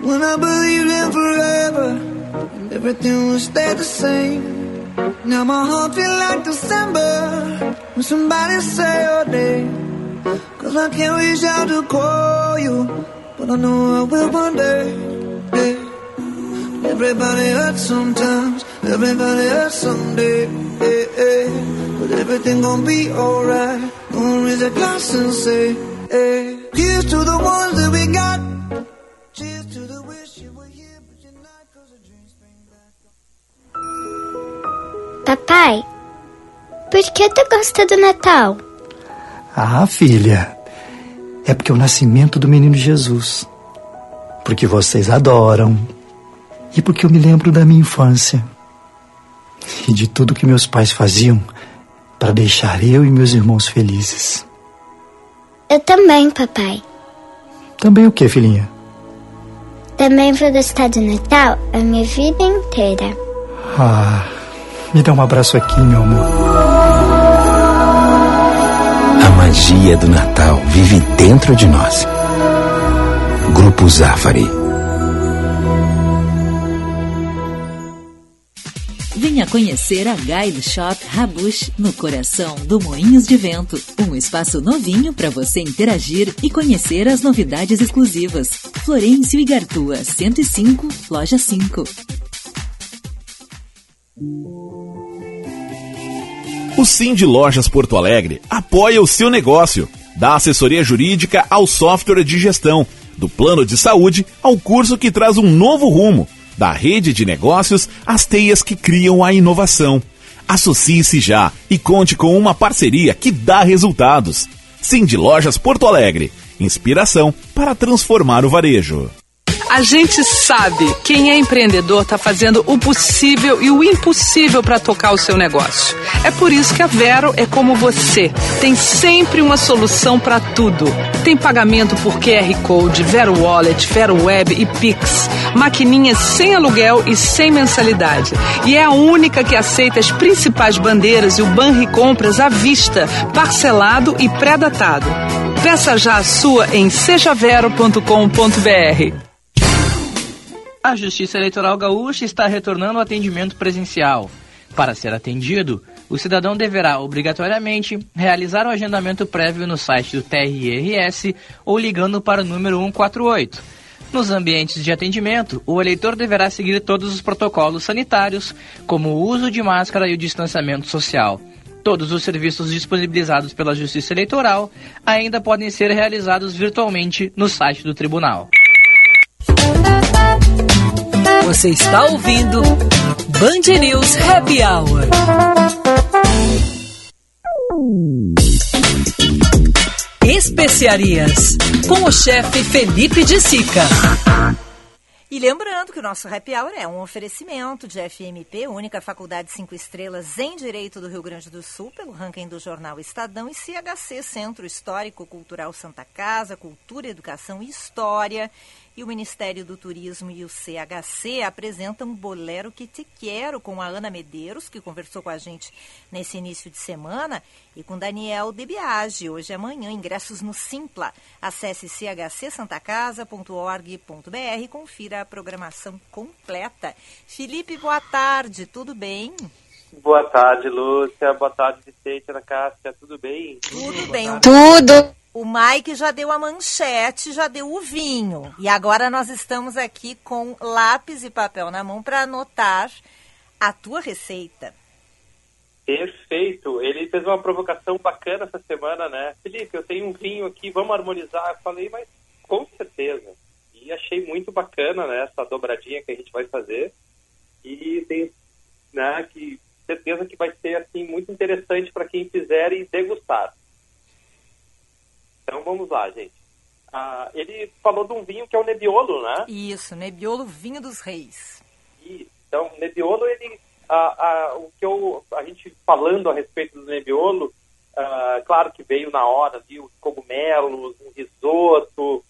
When I believed in forever, and everything would stay the same. Now my heart feel like December, when somebody say your name. Cause I can't reach out to call you, but I know I will one day. Yeah. Everybody hurts sometimes, everybody hurts someday. Yeah, yeah. But everything gon' be alright. Gonna raise a glass and say, hey. Here's to the ones that we got. Papai, por que tu gosta do Natal? Ah, filha, é porque é o nascimento do menino Jesus. Porque vocês adoram. E porque eu me lembro da minha infância. E de tudo que meus pais faziam para deixar eu e meus irmãos felizes. Eu também, papai. Também o que, filhinha? Também vou gostar do Natal a minha vida inteira. Ah, me dá um abraço aqui, meu amor. A magia do Natal vive dentro de nós. Grupo Zafari. Venha conhecer a Guide Shop Rabush no coração do Moinhos de Vento. Um espaço novinho para você interagir e conhecer as novidades exclusivas. Florencio e Gartua, 105, loja 5. O Sim de Lojas Porto Alegre apoia o seu negócio, dá assessoria jurídica ao software de gestão, do plano de saúde ao curso que traz um novo rumo, da rede de negócios às teias que criam a inovação. Associe-se já e conte com uma parceria que dá resultados. Sim de Lojas Porto Alegre, inspiração para transformar o varejo. A gente sabe quem é empreendedor está fazendo o possível e o impossível para tocar o seu negócio. É por isso que a Vero é como você. Tem sempre uma solução para tudo. Tem pagamento por QR Code, Vero Wallet, Vero Web e Pix. Maquininhas sem aluguel e sem mensalidade. E é a única que aceita as principais bandeiras e o Banri Compras à vista, parcelado e pré-datado. Peça já a sua em sejavero.com.br. A Justiça Eleitoral Gaúcha está retornando ao atendimento presencial. Para ser atendido, o cidadão deverá obrigatoriamente realizar o agendamento prévio no site do TRRS ou ligando para o número 148. Nos ambientes de atendimento, o eleitor deverá seguir todos os protocolos sanitários, como o uso de máscara e o distanciamento social. Todos os serviços disponibilizados pela Justiça Eleitoral ainda podem ser realizados virtualmente no site do tribunal. Você está ouvindo Band News Happy Hour. Especiarias com o chefe Felipe de Sica. E lembrando que o nosso Happy Hour é um oferecimento de FMP, única faculdade cinco estrelas em Direito do Rio Grande do Sul, pelo ranking do jornal Estadão, e CHC, Centro Histórico Cultural Santa Casa, Cultura, Educação e História. E o Ministério do Turismo e o CHC apresentam Bolero Que Te Quero com a Ana Medeiros, que conversou com a gente nesse início de semana, e com Daniel Debiage, hoje e amanhã. Ingressos no Simpla. Acesse chcsantacasa.org.br e confira a programação completa. Felipe, boa tarde, tudo bem? Boa tarde, Lúcia. Boa tarde, Vicente, Ana Cássia. Tudo bem? Tudo bem. Tudo. O Mike já deu a manchete, já deu o vinho. E agora nós estamos aqui com lápis e papel na mão para anotar a tua receita. Perfeito. Ele fez uma provocação bacana essa semana, né? Felipe, eu tenho um vinho aqui, vamos harmonizar. Eu falei, mas com certeza. E achei muito bacana, né, essa dobradinha que a gente vai fazer. E tenho, né, que certeza que vai ser assim muito interessante para quem quiser e degustar. Então vamos lá, gente. Ah, ele falou de um vinho que é o Nebbiolo, né? Isso, Nebbiolo Vinho dos Reis. Isso. Então, Nebbiolo, ele, ah, ah, o que eu, a gente falando a respeito do Nebbiolo, claro que veio na hora os cogumelos, um risoto,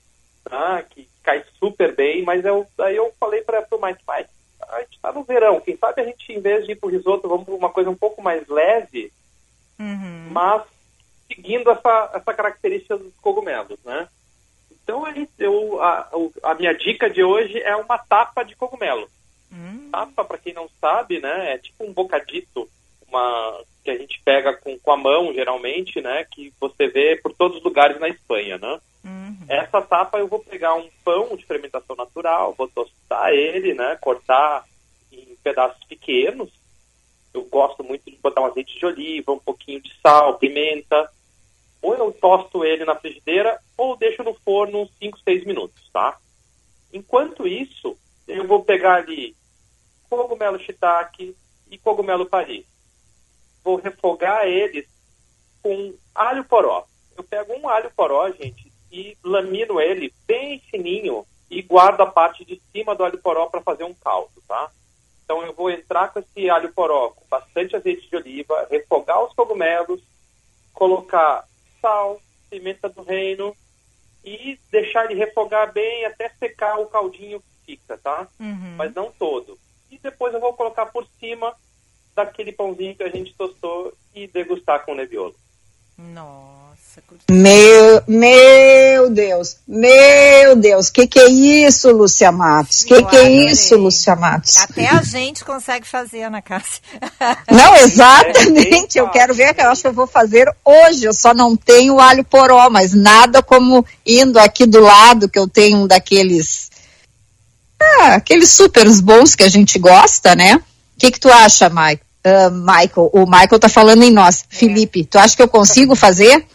né, que, cai super bem, mas eu, aí eu falei para o Mike, Mike, a gente está no verão, quem sabe a gente, em vez de ir para o risoto, vamos para uma coisa um pouco mais leve, Uhum. mas seguindo essa, essa característica dos cogumelos, né? Então aí eu, a, a minha dica de hoje é uma tapa de cogumelo. Tapa, para quem não sabe, né, é tipo um bocadito, uma que a gente pega com, com a mão, geralmente, né, que você vê por todos os lugares na Espanha, né? Essa tapa eu vou pegar um pão de fermentação natural, vou tostar ele, né, cortar em pedaços pequenos. Eu gosto muito de botar um azeite de oliva, um pouquinho de sal, pimenta. Ou eu tosto ele na frigideira ou deixo no forno uns 5, 6 minutos, tá? Enquanto isso, eu vou pegar ali cogumelo shiitake e cogumelo Paris. Vou refogar eles com alho poró. Eu pego um alho poró, gente, e lamino ele bem fininho e guardo a parte de cima do alho poró para fazer um caldo, tá? Então eu vou entrar com esse alho poró com bastante azeite de oliva, refogar os cogumelos, colocar sal, pimenta do reino e deixar ele refogar bem até secar o caldinho que fica, tá? Uhum. Mas não todo. E depois eu vou colocar por cima daquele pãozinho que a gente tostou e degustar com o nebiolo. Nossa. Meu, meu Deus, meu Deus, que que é isso, Lúcia Matos? Que Eu que é isso, Lúcia Matos? Até a gente consegue fazer, Ana Cássia. Não, exatamente, eu quero ver, que eu acho que eu vou fazer hoje, eu só não tenho alho poró, mas nada como indo aqui do lado, que eu tenho um daqueles, ah, aqueles supers bons que a gente gosta, né? O que que tu acha, Mike? Ah, Michael? O Michael tá falando em nós. Felipe, tu acha que eu consigo fazer?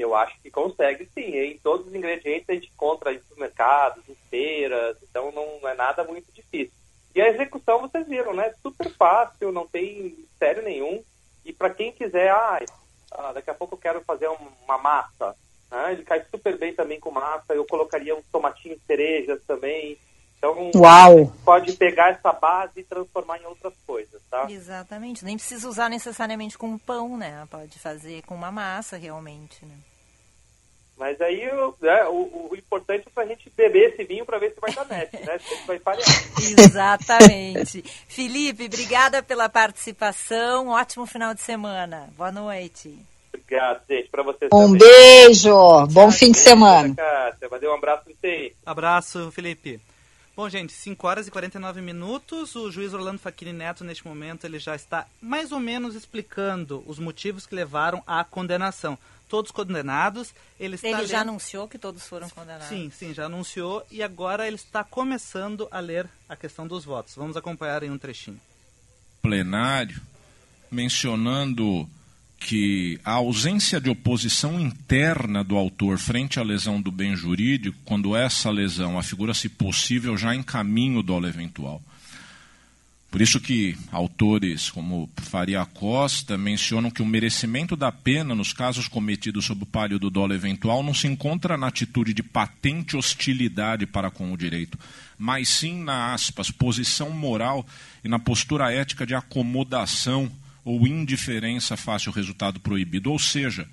Eu acho que consegue sim, hein? Todos os ingredientes a gente encontra em supermercados, em feiras, então não é nada muito difícil. E a execução vocês viram, né? Super fácil, não tem mistério nenhum. E para quem quiser, ah, daqui a pouco eu quero fazer um- uma massa, né? Ele cai super bem também com massa. Eu colocaria uns tomatinhos cerejas também. Então, Uau! pode pegar essa base e transformar em outras coisas, tá? Exatamente. Nem precisa usar necessariamente com pão, né? Pode fazer com uma massa, realmente, né? Mas aí né, o, o importante é pra gente beber esse vinho pra ver se vai dar match, né? Se vai falhar. Exatamente. Felipe, obrigada pela participação. Ótimo final de semana. Boa noite. Obrigado, gente, pra vocês Um também. beijo, bom fim de semana. Cássia, valeu, um abraço pra você. Abraço, Felipe. Bom, gente, 5 horas e 49 minutos. O juiz Orlando Facchini Neto, neste momento, ele já está mais ou menos explicando os motivos que levaram à condenação. Todos condenados. Ele, está Ele já lendo- anunciou que todos foram condenados. Sim, sim, já anunciou. E agora ele está começando a ler a questão dos votos. Vamos acompanhar em um trechinho. plenário, mencionando que a ausência de oposição interna do autor frente à lesão do bem jurídico, quando essa lesão afigura-se possível já em caminho dolo eventual. Por isso que autores como Faria Costa mencionam que o merecimento da pena nos casos cometidos sob o palio do dolo eventual não se encontra na atitude de patente hostilidade para com o direito, mas sim na aspas, posição moral e na postura ética de acomodação ou indiferença face ao resultado proibido. Ou seja,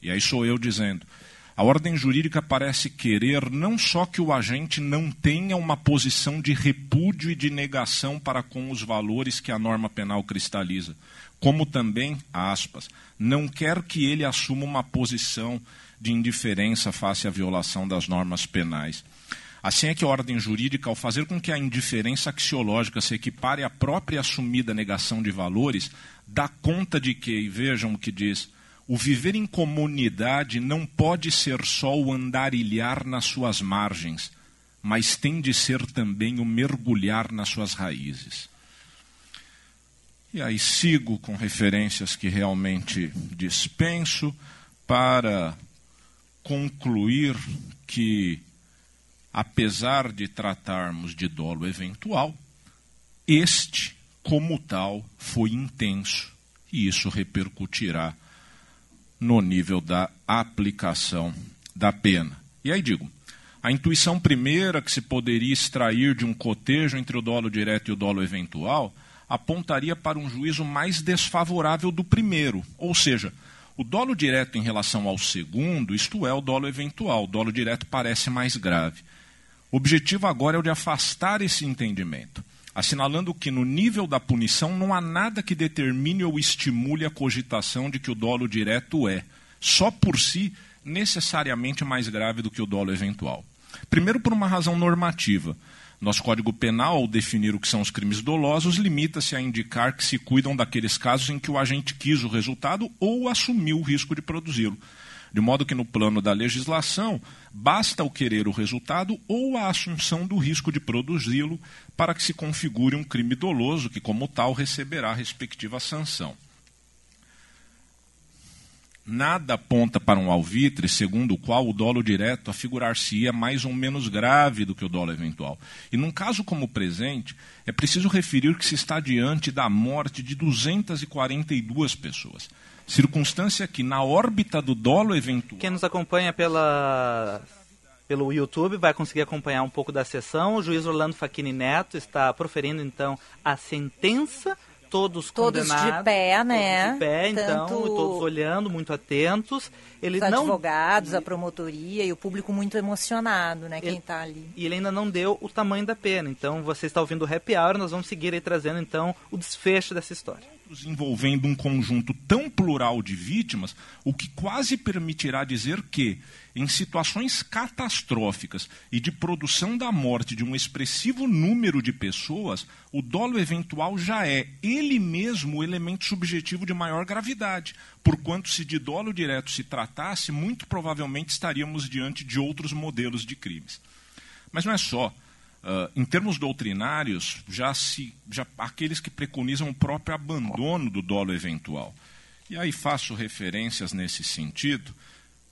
e aí sou eu dizendo, a ordem jurídica parece querer não só que o agente não tenha uma posição de repúdio e de negação para com os valores que a norma penal cristaliza, como também, aspas, não quer que ele assuma uma posição de indiferença face à violação das normas penais. Assim é que a ordem jurídica, ao fazer com que a indiferença axiológica se equipare à própria assumida negação de valores, dá conta de que, e vejam o que diz, o viver em comunidade não pode ser só o andarilhar nas suas margens, mas tem de ser também o mergulhar nas suas raízes. E aí sigo com referências que realmente dispenso para concluir que, apesar de tratarmos de dolo eventual, este, como tal, foi intenso e isso repercutirá no nível da aplicação da pena. E aí digo, a intuição primeira que se poderia extrair de um cotejo entre o dolo direto e o dolo eventual apontaria para um juízo mais desfavorável do primeiro, ou seja, o dolo direto em relação ao segundo, isto é, o dolo eventual, o dolo direto parece mais grave. O objetivo agora é o de afastar esse entendimento, assinalando que no nível da punição não há nada que determine ou estimule a cogitação de que o dolo direto é, só por si, necessariamente mais grave do que o dolo eventual. Primeiro, por uma razão normativa. Nosso Código Penal, ao definir o que são os crimes dolosos, limita-se a indicar que se cuidam daqueles casos em que o agente quis o resultado ou assumiu o risco de produzi-lo. De modo que, no plano da legislação, basta o querer o resultado ou a assunção do risco de produzi-lo para que se configure um crime doloso, que, como tal, receberá a respectiva sanção. Nada aponta para um alvitre segundo o qual o dolo direto afigurar-se-ia mais ou menos grave do que o dolo eventual. E num caso como o presente, é preciso referir que se está diante da morte de 242 pessoas. Circunstância que, na órbita do dolo eventual. Quem nos acompanha pela, pelo YouTube vai conseguir acompanhar um pouco da sessão. O juiz Orlando Facchini Neto está proferindo então a sentença todos, todos de pé, né? Todos de pé, então, Tanto todos olhando, muito atentos. Ele Os não advogados, a promotoria e o público muito emocionado, né? Quem está ali. e ele ainda não deu o tamanho da pena. Então, você está ouvindo o Happy Hour, nós vamos seguir aí trazendo então o desfecho dessa história. Envolvendo um conjunto tão plural de vítimas, o que quase permitirá dizer que, em situações catastróficas e de produção da morte de um expressivo número de pessoas, o dolo eventual já é ele mesmo o elemento subjetivo de maior gravidade, porquanto se de dolo direto se tratasse, muito provavelmente estaríamos diante de outros modelos de crimes. Mas não é só. Uh, em termos doutrinários, já se, já, aqueles que preconizam o próprio abandono do dolo eventual. E aí faço referências nesse sentido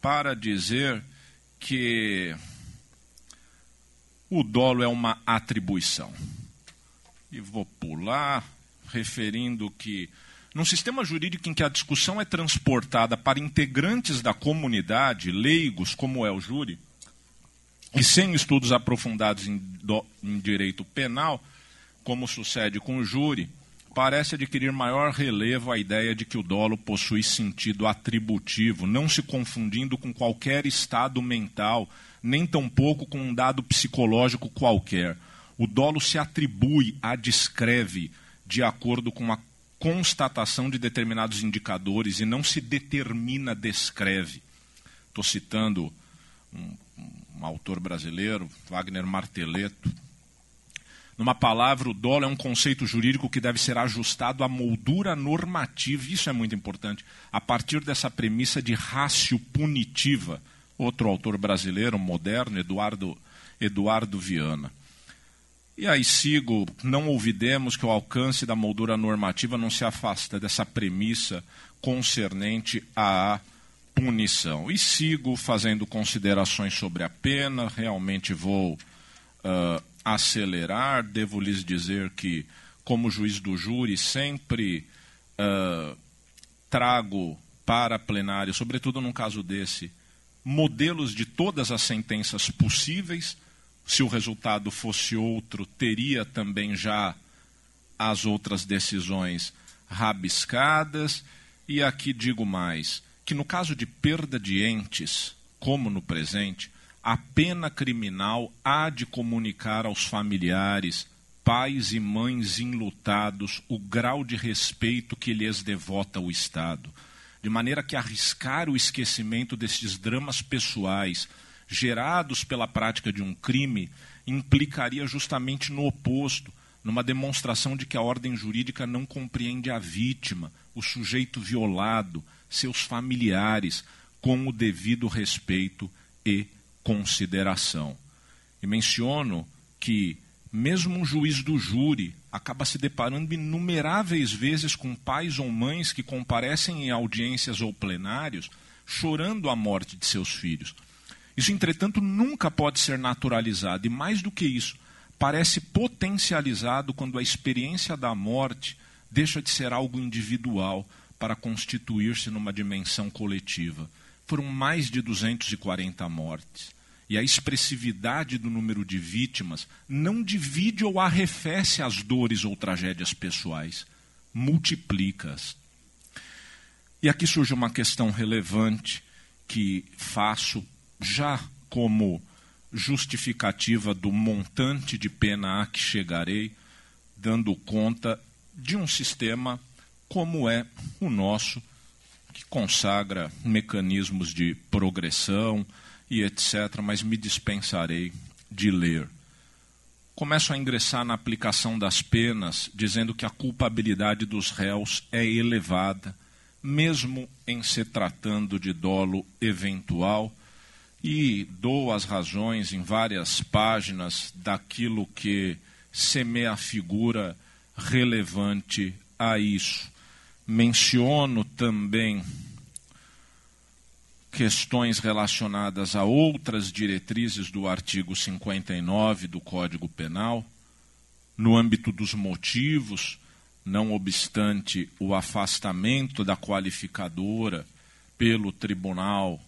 para dizer que o dolo é uma atribuição. E vou pular, referindo que, num sistema jurídico em que a discussão é transportada para integrantes da comunidade, leigos, como é o júri, e sem estudos aprofundados em, do, em direito penal, como sucede com o júri, parece adquirir maior relevo a ideia de que o dolo possui sentido atributivo, não se confundindo com qualquer estado mental, nem tampouco com um dado psicológico qualquer. O dolo se atribui, a descreve, de acordo com a constatação de determinados indicadores e não se determina, descreve. Estou citando um, um autor brasileiro, Wagner Marteleto, numa palavra, o dolo é um conceito jurídico que deve ser ajustado à moldura normativa, isso é muito importante, a partir dessa premissa de rácio punitiva. Outro autor brasileiro, moderno, Eduardo, Eduardo Viana. E aí sigo, não ouvidemos que o alcance da moldura normativa não se afasta dessa premissa concernente à punição. E sigo fazendo considerações sobre a pena, realmente vou uh, acelerar, devo lhes dizer que, como juiz do júri, sempre uh, trago para plenário, sobretudo num caso desse, modelos de todas as sentenças possíveis. Se o resultado fosse outro, teria também já as outras decisões rabiscadas. E aqui digo mais: que no caso de perda de entes, como no presente, a pena criminal há de comunicar aos familiares, pais e mães enlutados, o grau de respeito que lhes devota o Estado, de maneira que arriscar o esquecimento desses dramas pessoais gerados pela prática de um crime implicaria justamente no oposto, numa demonstração de que a ordem jurídica não compreende a vítima, o sujeito violado, seus familiares, com o devido respeito e consideração. E menciono que, mesmo um juiz do júri acaba se deparando inumeráveis vezes com pais ou mães que comparecem em audiências ou plenários chorando a morte de seus filhos. Isso, entretanto, nunca pode ser naturalizado, e mais do que isso, parece potencializado quando a experiência da morte deixa de ser algo individual para constituir-se numa dimensão coletiva. Foram mais de 240 mortes e a expressividade do número de vítimas não divide ou arrefece as dores ou tragédias pessoais, multiplica-as. E aqui surge uma questão relevante que faço já como justificativa do montante de pena a que chegarei, dando conta de um sistema como é o nosso, que consagra mecanismos de progressão e etc., mas me dispensarei de ler. Começo a ingressar na aplicação das penas, dizendo que a culpabilidade dos réus é elevada, mesmo em se tratando de dolo eventual, e dou as razões em várias páginas daquilo que semeia a figura relevante a isso. Menciono também questões relacionadas a outras diretrizes do artigo 59 do Código Penal, no âmbito dos motivos, não obstante o afastamento da qualificadora pelo tribunal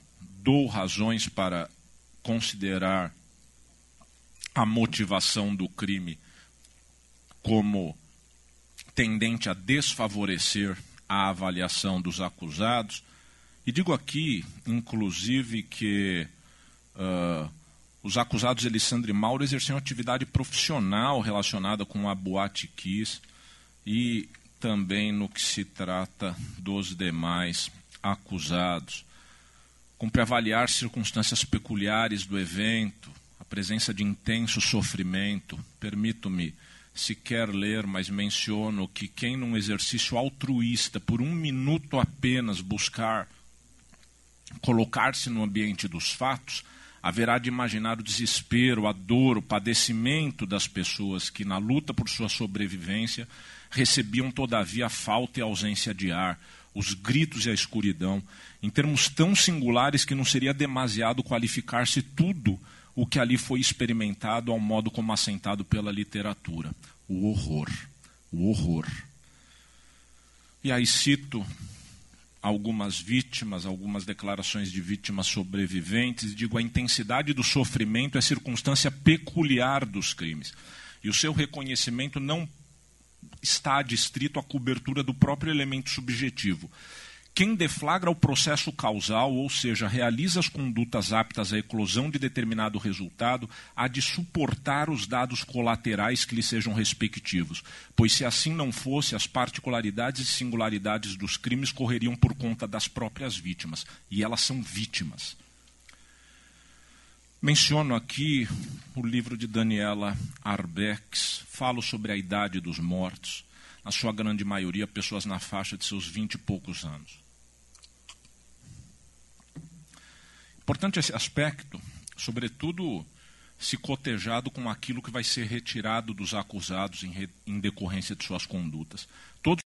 dou razões para considerar a motivação do crime como tendente a desfavorecer a avaliação dos acusados. E digo aqui, inclusive, que uh, os acusados Alessandro e Mauro exerciam atividade profissional relacionada com a Boate Kiss e também no que se trata dos demais acusados. Cumpre avaliar circunstâncias peculiares do evento, a presença de intenso sofrimento. Permito-me sequer ler, mas menciono que quem num exercício altruísta, por um minuto apenas, buscar colocar-se no ambiente dos fatos, haverá de imaginar o desespero, a dor, o padecimento das pessoas que, na luta por sua sobrevivência, recebiam todavia a falta e ausência de ar, os gritos e a escuridão, em termos tão singulares que não seria demasiado qualificar-se tudo o que ali foi experimentado ao modo como assentado pela literatura. O horror. O horror. E aí cito algumas vítimas, algumas declarações de vítimas sobreviventes, digo: a intensidade do sofrimento é circunstância peculiar dos crimes. E o seu reconhecimento não está adstrito à cobertura do próprio elemento subjetivo. Quem deflagra o processo causal, ou seja, realiza as condutas aptas à eclosão de determinado resultado, há de suportar os dados colaterais que lhe sejam respectivos, pois se assim não fosse, as particularidades e singularidades dos crimes correriam por conta das próprias vítimas, e elas são vítimas. Menciono aqui o livro de Daniela Arbex, falo sobre a idade dos mortos, na sua grande maioria pessoas na faixa de seus vinte e poucos anos. Importante esse aspecto, sobretudo se cotejado com aquilo que vai ser retirado dos acusados em, re, em decorrência de suas condutas.